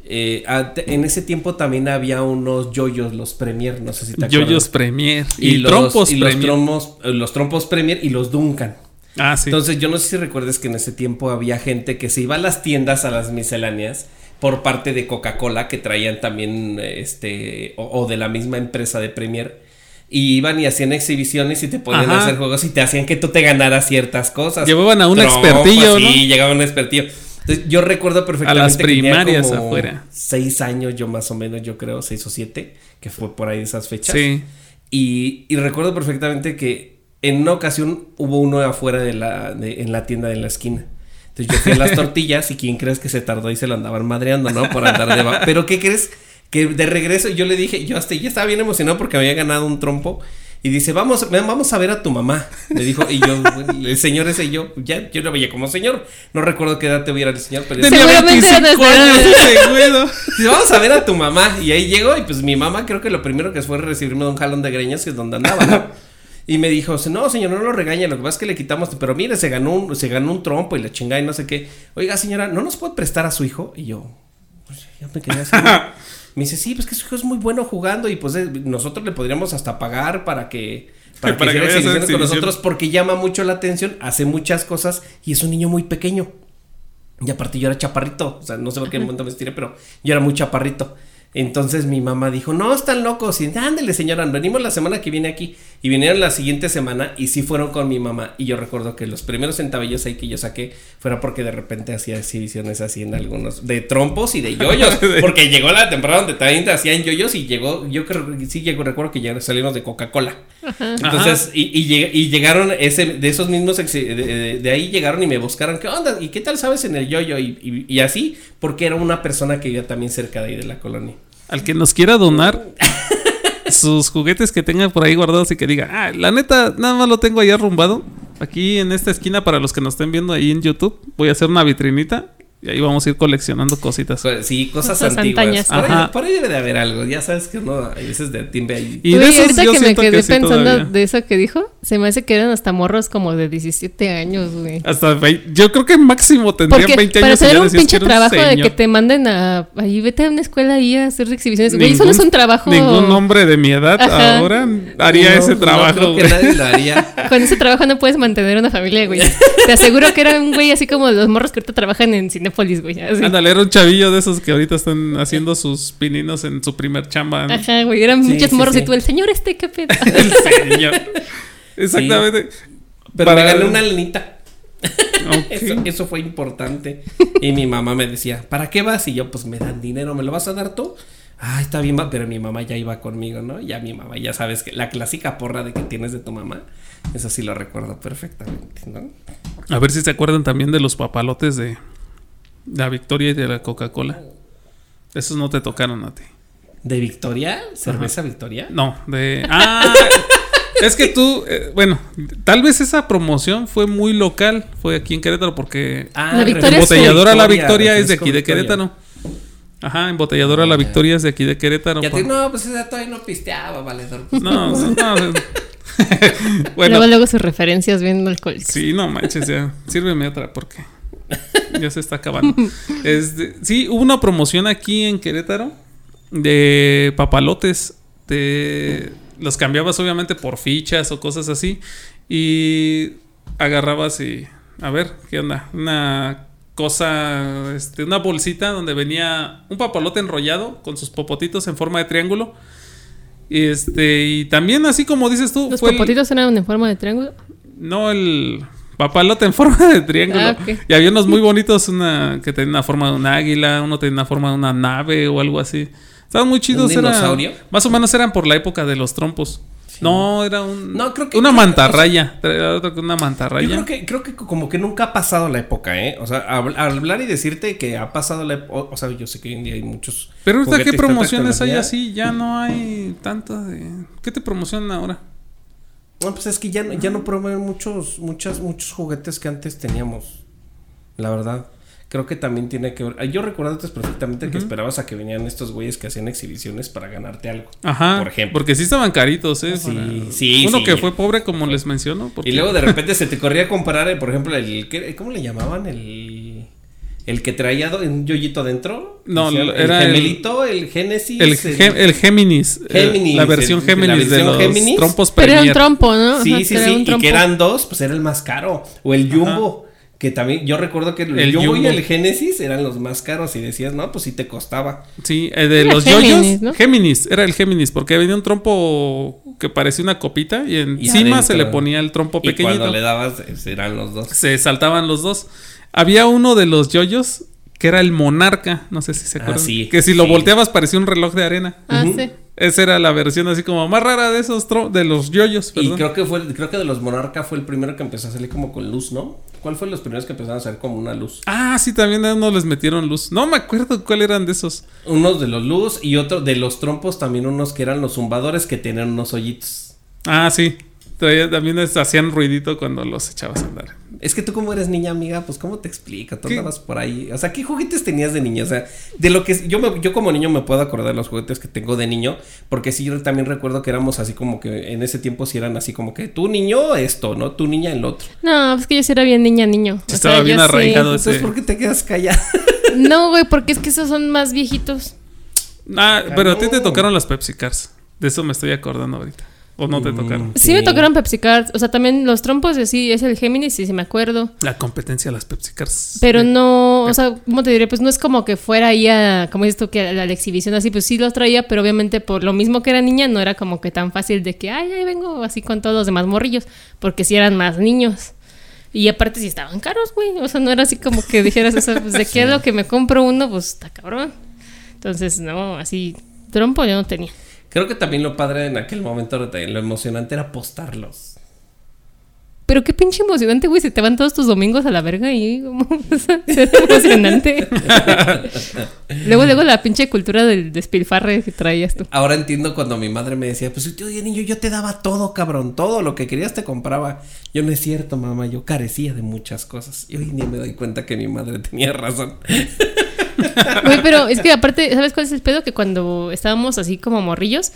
eh, a- en ese tiempo también había unos yoyos, los Premier, no sé si te acuerdas. Yoyos Premier. y, Y, los, trompos y los Premier. trompos, eh, los trompos Premier y los Duncan. ah, sí. Entonces, yo no sé si recuerdes que en ese tiempo había gente que se iba a las tiendas, a las misceláneas, por parte de Coca-Cola, que traían también, este, o, o de la misma empresa de Premier, y iban y hacían exhibiciones y te podían Ajá. hacer juegos y te hacían que tú te ganaras ciertas cosas. Llevaban a un Trompas, expertillo, ¿no? Sí, llegaba un expertillo. Entonces, yo recuerdo perfectamente las que tenía primarias como afuera. Seis años, yo más o menos, yo creo, seis o siete, que fue por ahí esas fechas. Sí. Y, y recuerdo perfectamente que en una ocasión hubo uno afuera de la, de- en la tienda de la esquina. Entonces yo fui a las tortillas y quién crees que se tardó y se lo andaban madreando, ¿no? Por andar de... Pero ¿qué crees? Que de regreso yo le dije, yo hasta ya estaba bien emocionado porque había ganado un trompo. Y dice, vamos, vamos a ver a tu mamá. Me dijo, y yo, el señor ese y yo, ya, yo lo veía como señor. No recuerdo qué edad tuviera el señor, pero Tenía Seguramente era 25 nuestra años edad. ese güey. Dice, vamos a ver a tu mamá. Y ahí llego y pues mi mamá creo que lo primero que fue recibirme de un jalón de greñas, que es donde andaba, ¿no? Y me dijo, no, señor, no lo regañe, lo que pasa es que le quitamos, pero mire, se ganó un, se ganó un trompo y la chingada y no sé qué. Oiga, señora, ¿no nos puede prestar a su hijo? Y yo, pues ya me quedé así. me dice, sí, pues que su hijo es muy bueno jugando y pues eh, nosotros le podríamos hasta pagar para que... Para que, Para exhibiciones con nosotros porque llama mucho la atención, hace muchas cosas y es un niño muy pequeño. Y aparte yo era chaparrito, o sea, no sé por qué momento me estiré, pero yo era muy chaparrito. Entonces mi mamá dijo, no, están locos. Y ándale, señora, venimos la semana que viene aquí. Y vinieron la siguiente semana y sí fueron con mi mamá. Y yo recuerdo que los primeros centavillos ahí que yo saqué fuera porque de repente hacía exhibiciones así en algunos, de trompos y de yoyos. Porque llegó la temporada donde también hacían yoyos y llegó, yo creo que sí llegó, recuerdo que llegaron, salieron de Coca-Cola. Entonces, y, y lleg- y llegaron ese, de esos mismos, de, de- de ahí llegaron y me buscaron, ¿qué onda? ¿Y qué tal sabes en el yoyo? Y, y, y así, porque era una persona que vivía también cerca de ahí de la colonia. Al que nos quiera donar, sus juguetes que tenga por ahí guardados y que diga, ah, la neta, nada más lo tengo ahí arrumbado. Aquí en esta esquina, para los que nos estén viendo ahí en YouTube, voy a hacer una vitrinita y ahí vamos a ir coleccionando cositas. Pues, sí, cosas, Cosas antiguas. Por ahí, por ahí debe de haber algo. Ya sabes que uno hay veces de timbre ahí. Y Uy, de esos ahorita yo que me quedé sí pensando todavía. de eso que dijo, se me hace que eran hasta morros como de 17 años, güey. Hasta vei- yo creo que máximo tendrían Porque 20 para años. tener ya un pinche que era un trabajo de que te manden a... Ahí vete a una escuela ahí a hacer exhibiciones. Güey, eso no es Ningún- un trabajo... Ningún hombre de mi edad Ajá. ahora haría No, ese no trabajo. creo que güey. nadie lo haría. Con ese trabajo no puedes mantener una familia, güey. Te aseguro que era un güey así como los morros que ahorita trabajan en Cinépolis, güey. así. Ándale, era un chavillo de esos que ahorita están haciendo sus pininos en su primer chamba. ¿no? Ajá, güey. Eran Sí, muchos sí, morros sí. y tú, el señor este, qué pedo. El señor. Exactamente. Pero Para- me gané una lenita. Ok. Eso, eso fue importante. Y mi mamá me decía, ¿para qué vas? Y yo, pues me dan dinero, ¿me lo vas a dar tú? Ah, está bien, pero mi mamá ya iba conmigo, ¿no? Ya mi mamá, ya sabes que la clásica porra de que tienes de tu mamá, eso sí lo recuerdo perfectamente, ¿no? A ver si se acuerdan también de los papalotes de la Victoria y de la Coca-Cola. Esos no te tocaron a ti. ¿De Victoria? ¿Cerveza Victoria? No, de. Ah, es que tú, eh, bueno, tal vez esa promoción fue muy local, fue aquí en Querétaro, porque Ah, La Victoria embotelladora La Victoria, es de aquí de Victoria. Querétaro. Ajá, embotelladora La Ah. Victoria es de aquí de Querétaro. Ya te, no, pues esa todavía no pisteaba, valedor. No, no. bueno, Luego, luego sus referencias viendo alcohólicos. sí, no manches, ya. Sírveme otra porque ya se está acabando. Este, sí, hubo una promoción aquí en Querétaro de papalotes. De, los cambiabas obviamente por fichas o cosas así. Y agarrabas y. A ver, ¿qué onda? Una cosa, este, una bolsita donde venía un papalote enrollado con sus popotitos en forma de triángulo. Y este, y también así como dices tú, Los fue el- popotitos eran en forma de triángulo. no, el papalote en forma de triángulo. Ah. Y había unos muy bonitos, una que tenía una forma de un águila, uno tenía una forma de una nave o algo así. Estaban muy chidos. ¿Un era- dinosaurio? más o menos eran por la época de los trompos. No, era un. No, creo que- Una creo mantarraya. Una mantarraya. Yo creo que, creo que como que nunca ha pasado la época, ¿eh? O sea, habl- hablar y decirte que ha pasado la época. O sea, yo sé que hoy en día hay muchos. Pero ahorita, ¿qué promociones hay así? Ya no hay tanta de. ¿Qué te promocionan ahora? No, pues es que ya, no- ya no promueven muchos, muchas, muchos juguetes que antes teníamos. La verdad. Creo que también tiene que ver. Yo recuerdo antes perfectamente que esperabas a que venían estos güeyes que hacían exhibiciones para ganarte algo. Ajá. Por ejemplo. Porque sí estaban caritos, ¿eh? Sí, Para- sí, Uno sí. que fue pobre, como les menciono. porque- Y luego de repente se te corría a comparar, eh, por ejemplo, el. ¿qué- ¿Cómo le llamaban? El. El que traía un yoyito dentro. No, era el- el gemelito, el Génesis. El, Gem- el Géminis. eh, Géminis, la versión el- Géminis la de los Géminis. trompos Pero era un trompo, ¿no? Sí, Ajá, sí, sí. un Y que eran dos, pues era el más caro. O el Jumbo. Que también, yo recuerdo que el, El Jumbo, y el Génesis eran los más caros. Y decías, no, pues sí te costaba. Sí, eh, de Era los Géminis, yoyos. ¿no? Géminis, era el Géminis, porque venía un trompo que parecía una copita y encima se le adentro. ponía el trompo Y pequeñito. cuando le dabas, eh, eran los dos. Se saltaban los dos. Había uno de los yoyos que era el monarca, no sé si se Ah, acuerdan. sí, que si lo volteabas parecía un reloj de arena. Ah, sí. Esa era la versión así como más rara de esos tro- de los yoyos, Y perdón. creo que fue, creo que de los Monarca fue el primero que empezó a salir como con luz, ¿no? ¿Cuál fue los primeros que empezaron a salir como una luz? Ah, sí, también a uno les metieron luz. No me acuerdo cuál eran de esos. Unos de los luz y otro de los trompos también unos que eran los zumbadores que tenían unos hoyitos. Ah, sí. Traía- también hacían ruidito cuando los echabas a andar. Es que tú como eres niña, amiga, pues cómo te explica, tú ¿Qué? andabas por ahí. O sea, ¿qué juguetes tenías de niña? O sea, de lo que yo me- yo como niño me puedo acordar de los juguetes que tengo de niño, porque sí yo también recuerdo que éramos así como que en ese tiempo sí eran así como que tú niño esto, ¿no? Tú niña el otro. No, pues que yo sí era bien niña, niño. O Estaba sea, bien yo sí- arraigado. Entonces, ese- ¿por qué te quedas callada? No, güey, porque es que esos son más viejitos. Ah, pero a ti te tocaron las Pepsi Cars. De eso me estoy acordando ahorita. ¿O no te Mm. tocaron? Sí, me tocaron Pepsi Cards. O sea, también los trompos, sí, es el Géminis, sí, sí me acuerdo. La competencia de las Pepsi Cars. Pero no, o sea, ¿cómo te diré? Pues no es como que fuera ahí a, como dices tú, que a la, la exhibición así, pues sí los traía, pero obviamente por lo mismo que era niña, no era como que tan fácil de que, ay, ahí vengo así con todos los demás morrillos, porque sí eran más niños. Y aparte sí estaban caros, güey. O sea, no era así como que dijeras, o sea, pues de qué es lo que me compro uno, pues está cabrón. Entonces, no, así, trompo yo no tenía. Creo que también lo padre en aquel momento, lo emocionante era postarlos. Pero qué pinche emocionante, güey. Se te van todos tus domingos a la verga y como. es emocionante. luego, luego la pinche cultura del despilfarre que traías tú. Ahora entiendo cuando mi madre me decía, pues yo niño, yo te daba todo, cabrón, todo lo que querías te compraba. Yo no es cierto, mamá, yo carecía de muchas cosas. Y hoy ni me doy cuenta que mi madre tenía razón. Güey, pero es que aparte, ¿sabes cuál es el pedo? Que cuando estábamos así como morrillos,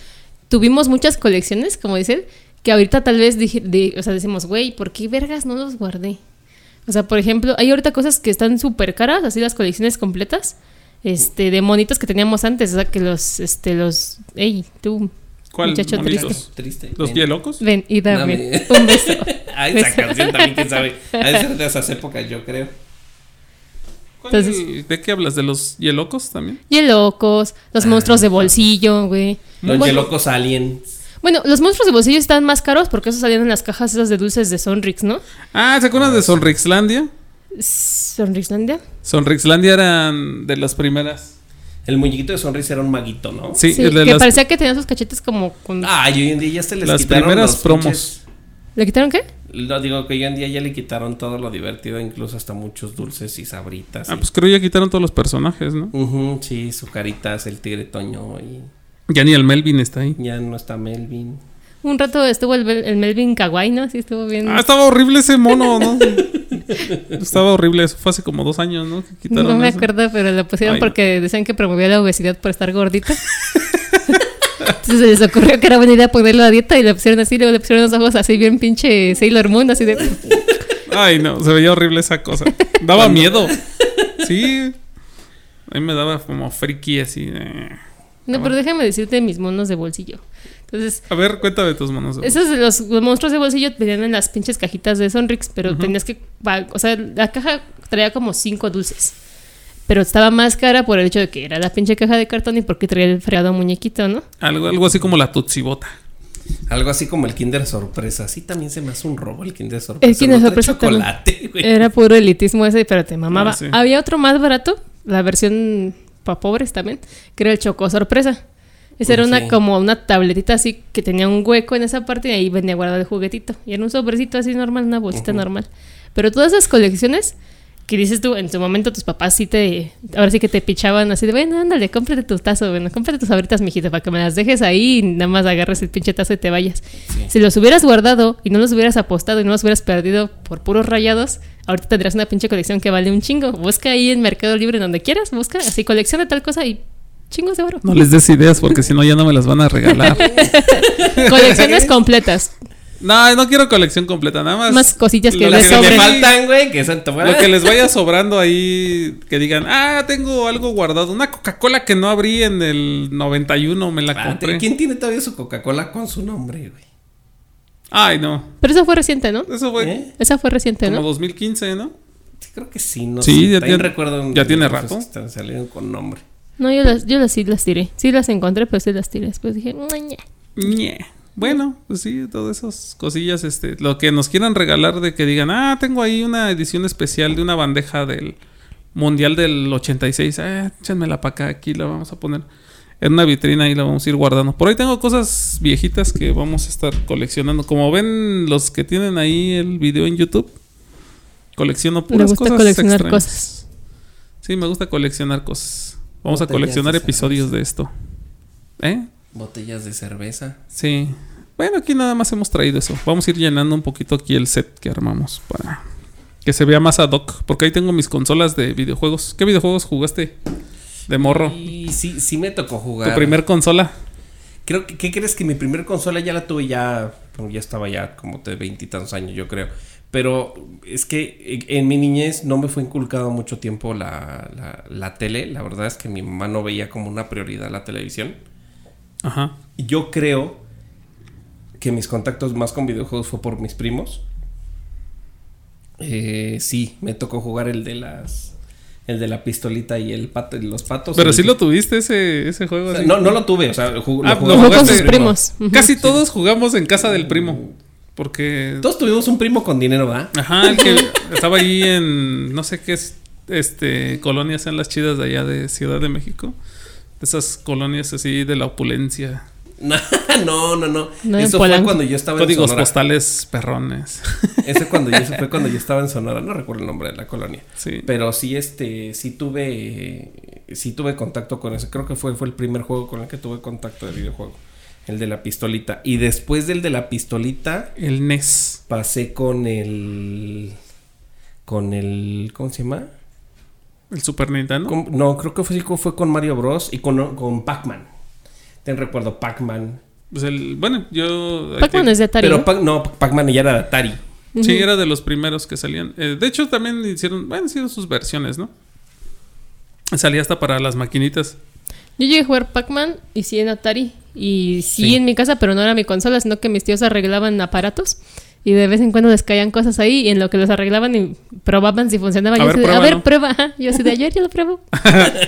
tuvimos muchas colecciones, como dicen, que ahorita tal vez dije, de- o sea, decimos, güey, ¿por qué vergas no los guardé? O sea, por ejemplo, hay ahorita cosas que están súper caras, así las colecciones completas, este, de monitos que teníamos antes, o sea, que los, este, los, ey, tú, ¿Cuál? Muchacho monitos? triste. Triste. ¿Los Ven. hielocos? ven y dame Dame. un beso. Ah, esa canción también, quién sabe. De ser de esas épocas, yo creo. ¿Cuál- Entonces- ¿De qué hablas? ¿De los hielocos también? Y el locos, los monstruos de bolsillo, güey. Los Bueno, locos aliens. bueno, los monstruos de bolsillo están más caros porque esos salían en las cajas esas de dulces de Sonrix, ¿no? Ah, ¿se acuerdan de Sonrixlandia? Sonrixlandia. Sonrixlandia eran de las primeras. El muñequito de sonrisa era un maguito, ¿no? Sí, Sí, el de que las, parecía que tenía sus cachetes como con... Ah, y hoy en día ya se les las quitaron primeras los promos. pinches- ¿Le quitaron qué? Lo digo que hoy en día ya le quitaron todo lo divertido, incluso hasta muchos dulces y sabritas. Ah, y- pues creo ya quitaron todos los personajes, ¿no? Ujú, sí, su caritas, el tigre Toño y Ya ni el Melvin está ahí. ya no está Melvin. Un rato estuvo el, el Melvin Kawaii, ¿no? Sí, estuvo bien. Ah, estaba horrible ese mono, ¿no? estaba horrible, eso fue hace como dos años, ¿no? Que quitaron no me eso. acuerdo, pero lo pusieron Ay, porque decían que promovía la obesidad por estar gordito. Entonces se les ocurrió que era buena idea ponerlo a dieta y le pusieron así, luego le pusieron los ojos así bien pinche Sailor Moon, así de... Ay, no, se veía horrible esa cosa. Daba miedo. Sí. A mí me daba como friki así. de- No, pero déjame decirte mis monos de bolsillo. Entonces, A ver, cuéntame tus esos de los, los monstruos de bolsillo venían en las pinches cajitas de Sonrix, pero tenías que... O sea, la caja traía como cinco dulces. Pero estaba más cara por el hecho de que era la pinche caja de cartón y porque traía el fregado muñequito, ¿no? Algo, algo así como la Tutsibota. Algo así como el Kinder Sorpresa. Sí, también se me hace un robo el Kinder Sorpresa. El Kinder no Sorpresa chocolate, güey. Era puro elitismo ese, pero te mamaba. Ah, sí. Había otro más barato, la versión para pobres también, que era el Choco Sorpresa. Esa era una sí. como una tabletita así que tenía un hueco en esa parte y ahí venía guardado el juguetito. Y era un sobrecito así normal, una bolsita normal. Pero todas esas colecciones que dices tú, en su momento tus papás sí te, ahora sí que te pichaban así de, bueno, ándale, cómprate tu tazo, bueno, cómprate tus sabritas, mijito, para que me las dejes ahí y nada más agarres el pinche tazo y te vayas. Si los hubieras guardado y no los hubieras apostado y no los hubieras perdido por puros rayados, ahorita tendrías una pinche colección que vale un chingo. Busca ahí en Mercado Libre donde quieras, busca así colección de tal cosa y chingos de oro. No les des ideas porque si no ya no me las van a regalar. Colecciones completas. No, no quiero colección completa, nada más. Más cosillas que lo les que le sobren. faltan, güey, que son Lo que les vaya sobrando ahí, que digan, ah, tengo algo guardado. Una Coca-Cola que no abrí en el 91, me la compré. ¿Quién tiene todavía su Coca-Cola con su nombre, güey? Ay, no. Pero eso fue reciente, ¿no? Eso fue ¿Eh? Esa fue reciente, como ¿no? 2015, ¿no? Sí, creo que sí, no Sí, sé. ya tiene- recuerdo un- ya tiene rato. salieron con nombre. No, yo las, yo las sí las tiré. Sí las encontré, pero sí las tiré. Después dije, "Ñe". Ñe. Bueno, pues sí, todas esas cosillas, este, lo que nos quieran regalar de que digan, ah, tengo ahí una edición especial de una bandeja del Mundial del 86, ah, échenmela para acá, aquí la vamos a poner en una vitrina y la vamos a ir guardando. Por ahí tengo cosas viejitas que vamos a estar coleccionando. Como ven los que tienen ahí el video en YouTube, colecciono Le puras gusta cosas coleccionar cosas. Sí, me gusta coleccionar cosas. Vamos a coleccionar episodios de esto. ¿Eh? Botellas de cerveza. Sí. Bueno, aquí nada más hemos traído eso. Vamos a ir llenando un poquito aquí el set que armamos para que se vea más ad hoc. Porque ahí tengo mis consolas de videojuegos. ¿Qué videojuegos jugaste de morro? Y sí, sí me tocó jugar. Tu primer consola. Creo que, ¿qué crees que mi primer consola ya la tuve ya, ya estaba ya como de veintitantos años, yo creo. Pero es que en mi niñez no me fue inculcado mucho tiempo la, la, la tele. La verdad es que mi mamá no veía como una prioridad la televisión. Ajá. Y Yo creo que mis contactos más con videojuegos fue por mis primos. Eh, sí, me tocó jugar el de las. El de la pistolita y el pato, los patos. Pero El- sí lo tuviste ese, ese juego. o sea, no, no lo tuve, o sea, ju- Ah, lo Jugó con sus primos. Casi todos jugamos en casa del primo. Porque. Todos tuvimos un primo con dinero, ¿verdad? Ajá, el que estaba ahí en. No sé qué es. Este. Colonias en las chidas de allá de Ciudad de México. De esas colonias así de la opulencia. No, no, no. no. Eso fue cuando yo estaba Códigos en Sonora. postales perrones. Ese cuando yo, eso fue cuando yo estaba en Sonora, no recuerdo el nombre de la colonia. Sí. Pero sí, este, sí tuve, sí tuve contacto con ese. Creo que fue, fue el primer juego con el que tuve contacto de videojuego. El de la pistolita. Y después del de la pistolita, El NES. pasé con el, con el, ¿cómo se llama? El Super Nintendo. Con- no, creo que fue, fue con Mario Bros. y con, con Pac-Man. Ten recuerdo, Pac-Man. Pues el, bueno, yo. Pac-Man es de Atari. Pero no, Pac-Man ya era de Atari. Sí, era de los primeros que salían. Eh, de hecho, también hicieron, bueno, hicieron sus versiones, ¿no? Salía hasta para las maquinitas. Yo llegué a jugar Pac-Man y sí en Atari. Y sí, Sí. en mi casa, pero no era mi consola, sino que mis tíos arreglaban aparatos. Y de vez en cuando les caían cosas ahí y en lo que los arreglaban y probaban si funcionaba. A yo ver, así de, a pruébalo". ver, prueba. Ajá. Yo así de ayer yo lo pruebo.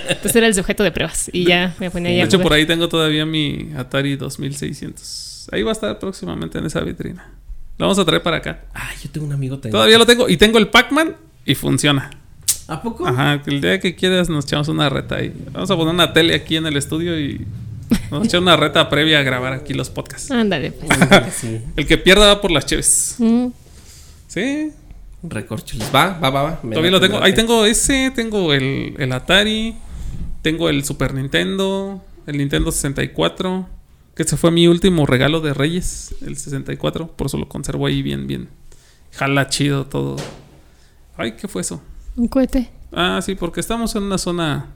Entonces era el sujeto de pruebas. Y ya me ponía ahí De a hecho, por ahí tengo todavía mi Atari 2600. Ahí va a estar próximamente en esa vitrina. Lo vamos a traer para acá. Ah, yo tengo un amigo también. Todavía lo tengo. Y tengo el Pac-Man y funciona. ¿A poco? Ajá, que el día que quieras nos echamos una reta ahí. Vamos a poner una tele aquí en el estudio y a echar una reta previa a grabar aquí los podcasts. Ándale. pues. Sí. El que pierda va por las cheves. Mm. Sí, Recorcholis. Va, va, va, va. Me todavía lo tengo. Ahí tengo ese, tengo el, el Atari, tengo el Super Nintendo, el Nintendo 64, que ese fue mi último regalo de Reyes, el 64, por eso lo conservo ahí bien, bien. Jala chido todo. Ay, ¿qué fue eso? Un cohete. Ah, sí, porque estamos en una zona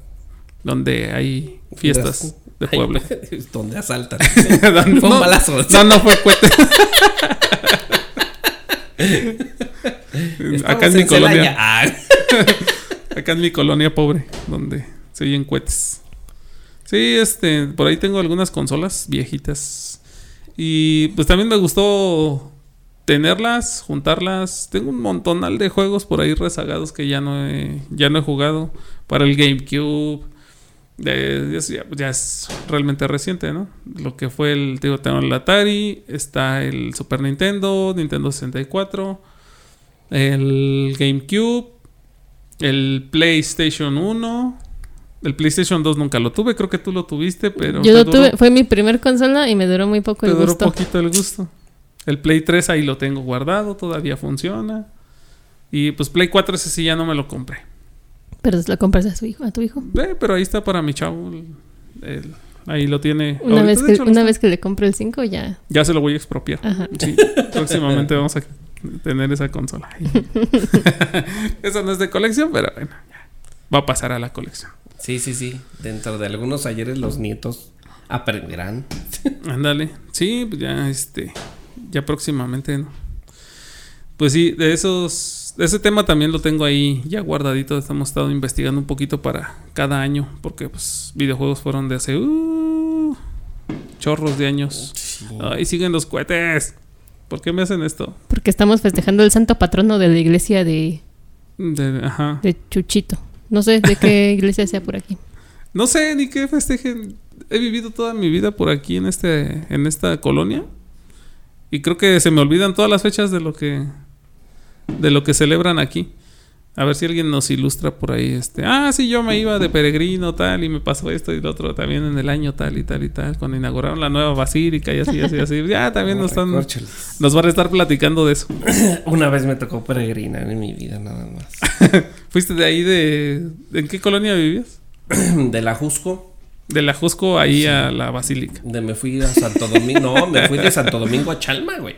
donde hay fiestas de Ay, pueblo. donde asaltan. Fue Fue un balazo. No, no fue cohete. Acá en mi colonia. Ah. Acá en mi colonia pobre, donde se oyen cohetes. Sí, este, por ahí tengo algunas consolas viejitas. Y pues también me gustó tenerlas, juntarlas. Tengo un montonal de juegos por ahí rezagados que ya no he, ya no he jugado. Para el GameCube. De- ya, es- ya- ya es realmente reciente, ¿no? Lo que fue el, digo, tengo el Atari, está el Super Nintendo, Nintendo 64, el GameCube, el PlayStation 1. El PlayStation 2 nunca lo tuve, creo que tú lo tuviste, pero Yo lo duró- tuve, fue mi primer consola y me duró muy poco te el duró gusto. poquito el gusto. El Play 3 ahí lo tengo guardado, todavía funciona. Y pues Play 4 ese sí ya no me lo compré. Pero lo compras a su hijo, a tu hijo. Eh, pero ahí está para mi chavo. el- el- ahí lo tiene. Una, ahorita, vez que, hecho, una está- vez que le compre el 5 ya. Ya se lo voy a expropiar. Ajá. Sí, próximamente vamos a tener esa consola. Esa no es de colección, pero bueno, ya. va a pasar a la colección. Sí, sí, sí. Dentro de algunos ayeres los nietos aprenderán. Ándale. Sí, pues ya este. Ya próximamente, ¿no? Pues sí, de esos. De ese tema también lo tengo ahí ya guardadito. Estamos estado investigando un poquito para cada año. Porque pues videojuegos fueron de hace. uh, chorros de años. Ay, siguen los cohetes. ¿Por qué me hacen esto? Porque estamos festejando el santo patrono de la iglesia de, De- ajá. de Chuchito. No sé de qué iglesia sea por aquí. No sé ni qué festejen. He vivido toda mi vida por aquí en este en esta colonia y creo que se me olvidan todas las fechas de lo que de lo que celebran aquí. A ver si alguien nos ilustra por ahí este. Ah, sí, yo me iba de peregrino tal y me pasó esto y lo otro también en el año tal y tal y tal cuando inauguraron la nueva basílica y así así así. Ya también nos están nos van a estar platicando de eso. Una vez me tocó peregrinar en mi vida, nada más. ¿Fuiste de ahí de en qué colonia vivías? De la Jusco, De la Jusco ahí a la basílica. de me fui a Santo Domingo. No, me fui de Santo Domingo a Chalma, güey.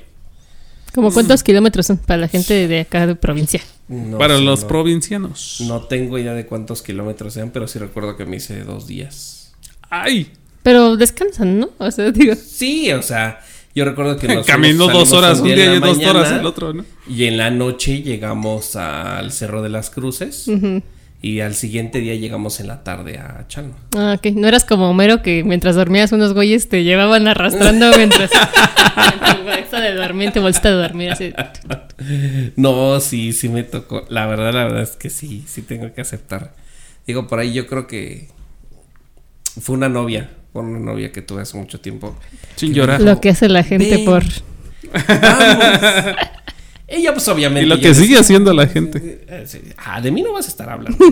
¿Como cuántos kilómetros son para la gente de acá de provincia? No Para los no- provincianos. No tengo idea de cuántos kilómetros sean, pero sí recuerdo que me hice dos días. ¡Ay! Pero descansan, ¿no? O sea, digo, Sí, o sea, yo recuerdo que nos Caminó dos horas un día y dos horas el otro, ¿no? Y en la noche llegamos al Cerro de las Cruces. Y al siguiente día llegamos en la tarde a Chalma. ah, ok. No eras como Homero que mientras dormías unos güeyes te llevaban arrastrando mientras... en tu bolsa de dormir, tu bolsita de dormir, así. No, sí, sí me tocó. La verdad, la verdad es que sí, sí tengo que aceptar. Digo, por ahí yo creo que fue una novia, fue una novia que tuve hace mucho tiempo. Sin llorar. Lo que hace la gente Ven. por... Vamos. Ella pues obviamente... Y lo que sigue haciendo la gente. Eh. Ah, de mí no vas a estar hablando.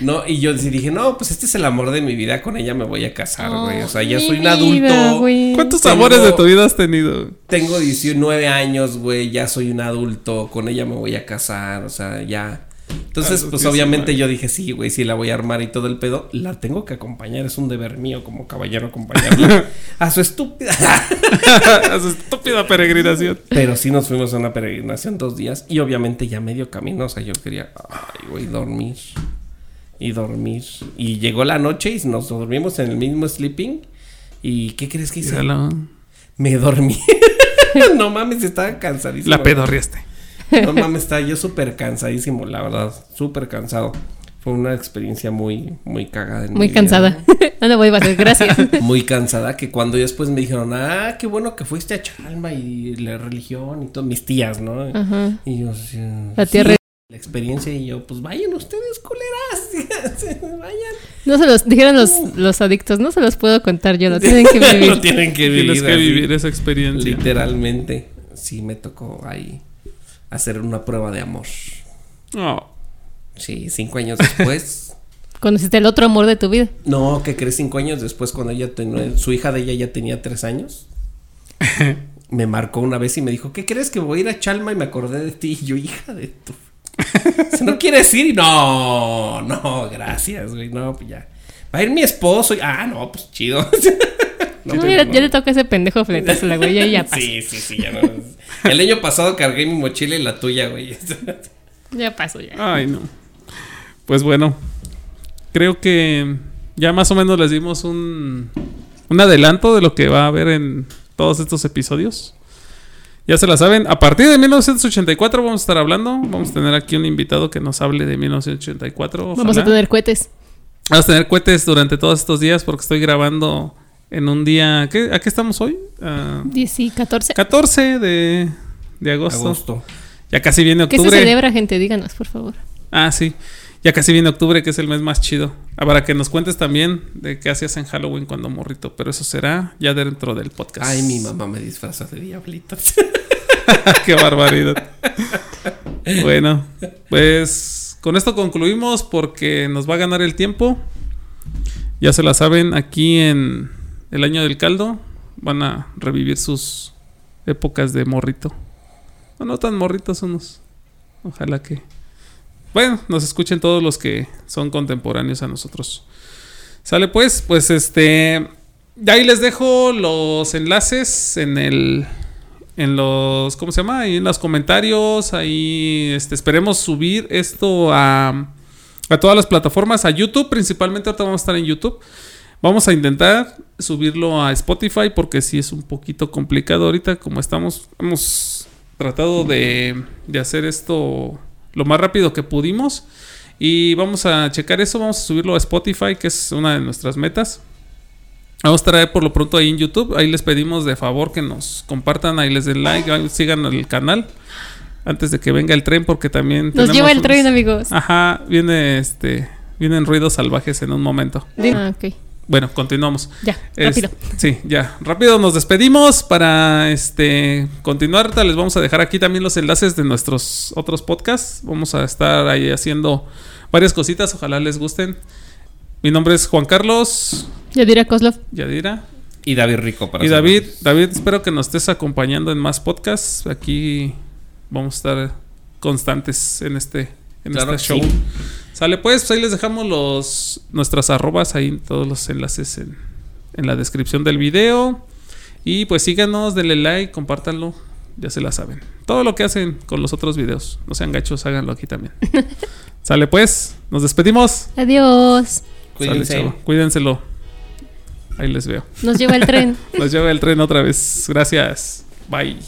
No, y yo dije, no, pues este es el amor de mi vida, con ella me voy a casar, güey. O sea, ya soy un adulto. ¿Cuántos Tengo- amores de tu vida has tenido? Tengo 19 años, güey, ya soy un adulto, con ella me voy a casar, o sea, ya. Entonces, Ah, pues obviamente yo dije, sí, güey, sí la voy a armar y todo el pedo, la tengo que acompañar, es un deber mío como caballero acompañarla a su estúpida. A su estúpida peregrinación. Pero sí nos fuimos a una peregrinación dos días y obviamente ya medio camino, o sea, yo quería, ay, güey, dormir y dormir. Y llegó la noche y nos dormimos en el mismo sleeping. ¿Y qué crees que hice? Me dormí. no mames, estaba cansadísimo. La pedorriaste. No mames, estaba yo súper cansadísimo, la verdad. Súper cansado. Fue una experiencia muy, muy cagada. en mi Muy vida. cansada. no lo voy a hacer, gracias. Muy cansada que cuando después me dijeron, ah, qué bueno que fuiste a Chalma y la religión y todo, mis tías, ¿no? Ajá. Y yo, sí, La tierra. sí, la experiencia y yo, pues vayan ustedes, culeras. vayan. No se los dijeron los, los adictos, no se los puedo contar yo, lo tienen que Lo vivir. tienen que vivir. Tienes que vivir esa experiencia. Literalmente. Sí, me tocó ahí hacer una prueba de amor. Oh, Sí, cinco años después. Conociste el otro amor de tu vida. no, que crees cinco años después cuando ella tenía, su hija de ella ya tenía tres años. me marcó una vez y me dijo, ¿qué crees que voy a ir a Chalma? Y me acordé de ti. Y yo, hija de tu... Si no quieres ir, y no, no, gracias, güey, no, pues ya. Va a ir mi esposo y, ah, no, pues chido. No, ya, no. ya le toca ese pendejo fletazo la güey, ya, ya pasó. Sí, sí, sí, ya no. El año pasado cargué mi mochila y la tuya, güey. Ya pasó, ya. Ay, no. Pues bueno, creo que ya más o menos les dimos un, un adelanto de lo que va a haber en todos estos episodios. Ya se la saben, a partir de 1984 vamos a estar hablando. Vamos a tener aquí un invitado que nos hable de 1984. Vamos a ojalá. tener cohetes. Vamos a tener cohetes durante todos estos días porque estoy grabando en un día. ¿qué, ¿A qué estamos hoy? Ah, 10 y 14. 14 de, de agosto. Agosto. Ya casi viene ¿Qué se octubre. celebra, gente? Díganos, por favor. Ah, sí. Ya casi viene octubre, que es el mes más chido. Ah, Para que nos cuentes también de qué hacías en Halloween cuando morrito. Pero eso será ya dentro del podcast. Ay, mi mamá me disfraza de diablitos. qué barbaridad. bueno, pues con esto concluimos porque nos va a ganar el tiempo. Ya se la saben, aquí en el año del caldo van a revivir sus épocas de morrito. No, no tan morritos unos. Ojalá que... Bueno, nos escuchen todos los que son contemporáneos a nosotros. Sale pues, pues este... de Ahí les dejo los enlaces en el... En los... ¿Cómo se llama? Ahí en los comentarios. Ahí este, esperemos subir esto a... A todas las plataformas. A YouTube principalmente. Ahorita vamos a estar en YouTube. Vamos a intentar subirlo a Spotify porque sí es un poquito complicado ahorita como estamos. Hemos tratado de, de hacer esto lo más rápido que pudimos. Y vamos a checar eso, vamos a subirlo a Spotify, que es una de nuestras metas. Vamos a traer por lo pronto ahí en YouTube. Ahí les pedimos de favor que nos compartan, ahí les den like, sigan el canal. Antes de que venga el tren, porque también... Nos lleva el unos- tren, amigos. Ajá, viene este... Vienen ruidos salvajes en un momento. Ah, ok. Bueno, continuamos. Ya, Es- rápido. Sí, ya. Rápido nos despedimos para este continuar. Ahorita Les vamos a dejar aquí también los enlaces de nuestros otros podcasts. Vamos a estar ahí haciendo varias cositas. Ojalá les gusten. Mi nombre es Juan Carlos Ya dirá Koslov. Yadira. Y David Rico para Y David. David, espero que nos estés acompañando en más podcasts. Aquí vamos a estar constantes en este, en Claro este show. sí. Sale pues, pues ahí les dejamos los nuestras arrobas ahí, todos los enlaces en, en la descripción del video. Y pues síganos, denle like, compártanlo, ya se la saben. Todo lo que hacen con los otros videos, no sean gachos, háganlo aquí también. Sale pues, nos despedimos. Adiós. Sale, Cuídense. chavo. Cuídenselo. Ahí les veo. Nos lleva el tren. Nos lleva el tren otra vez. Gracias. Bye.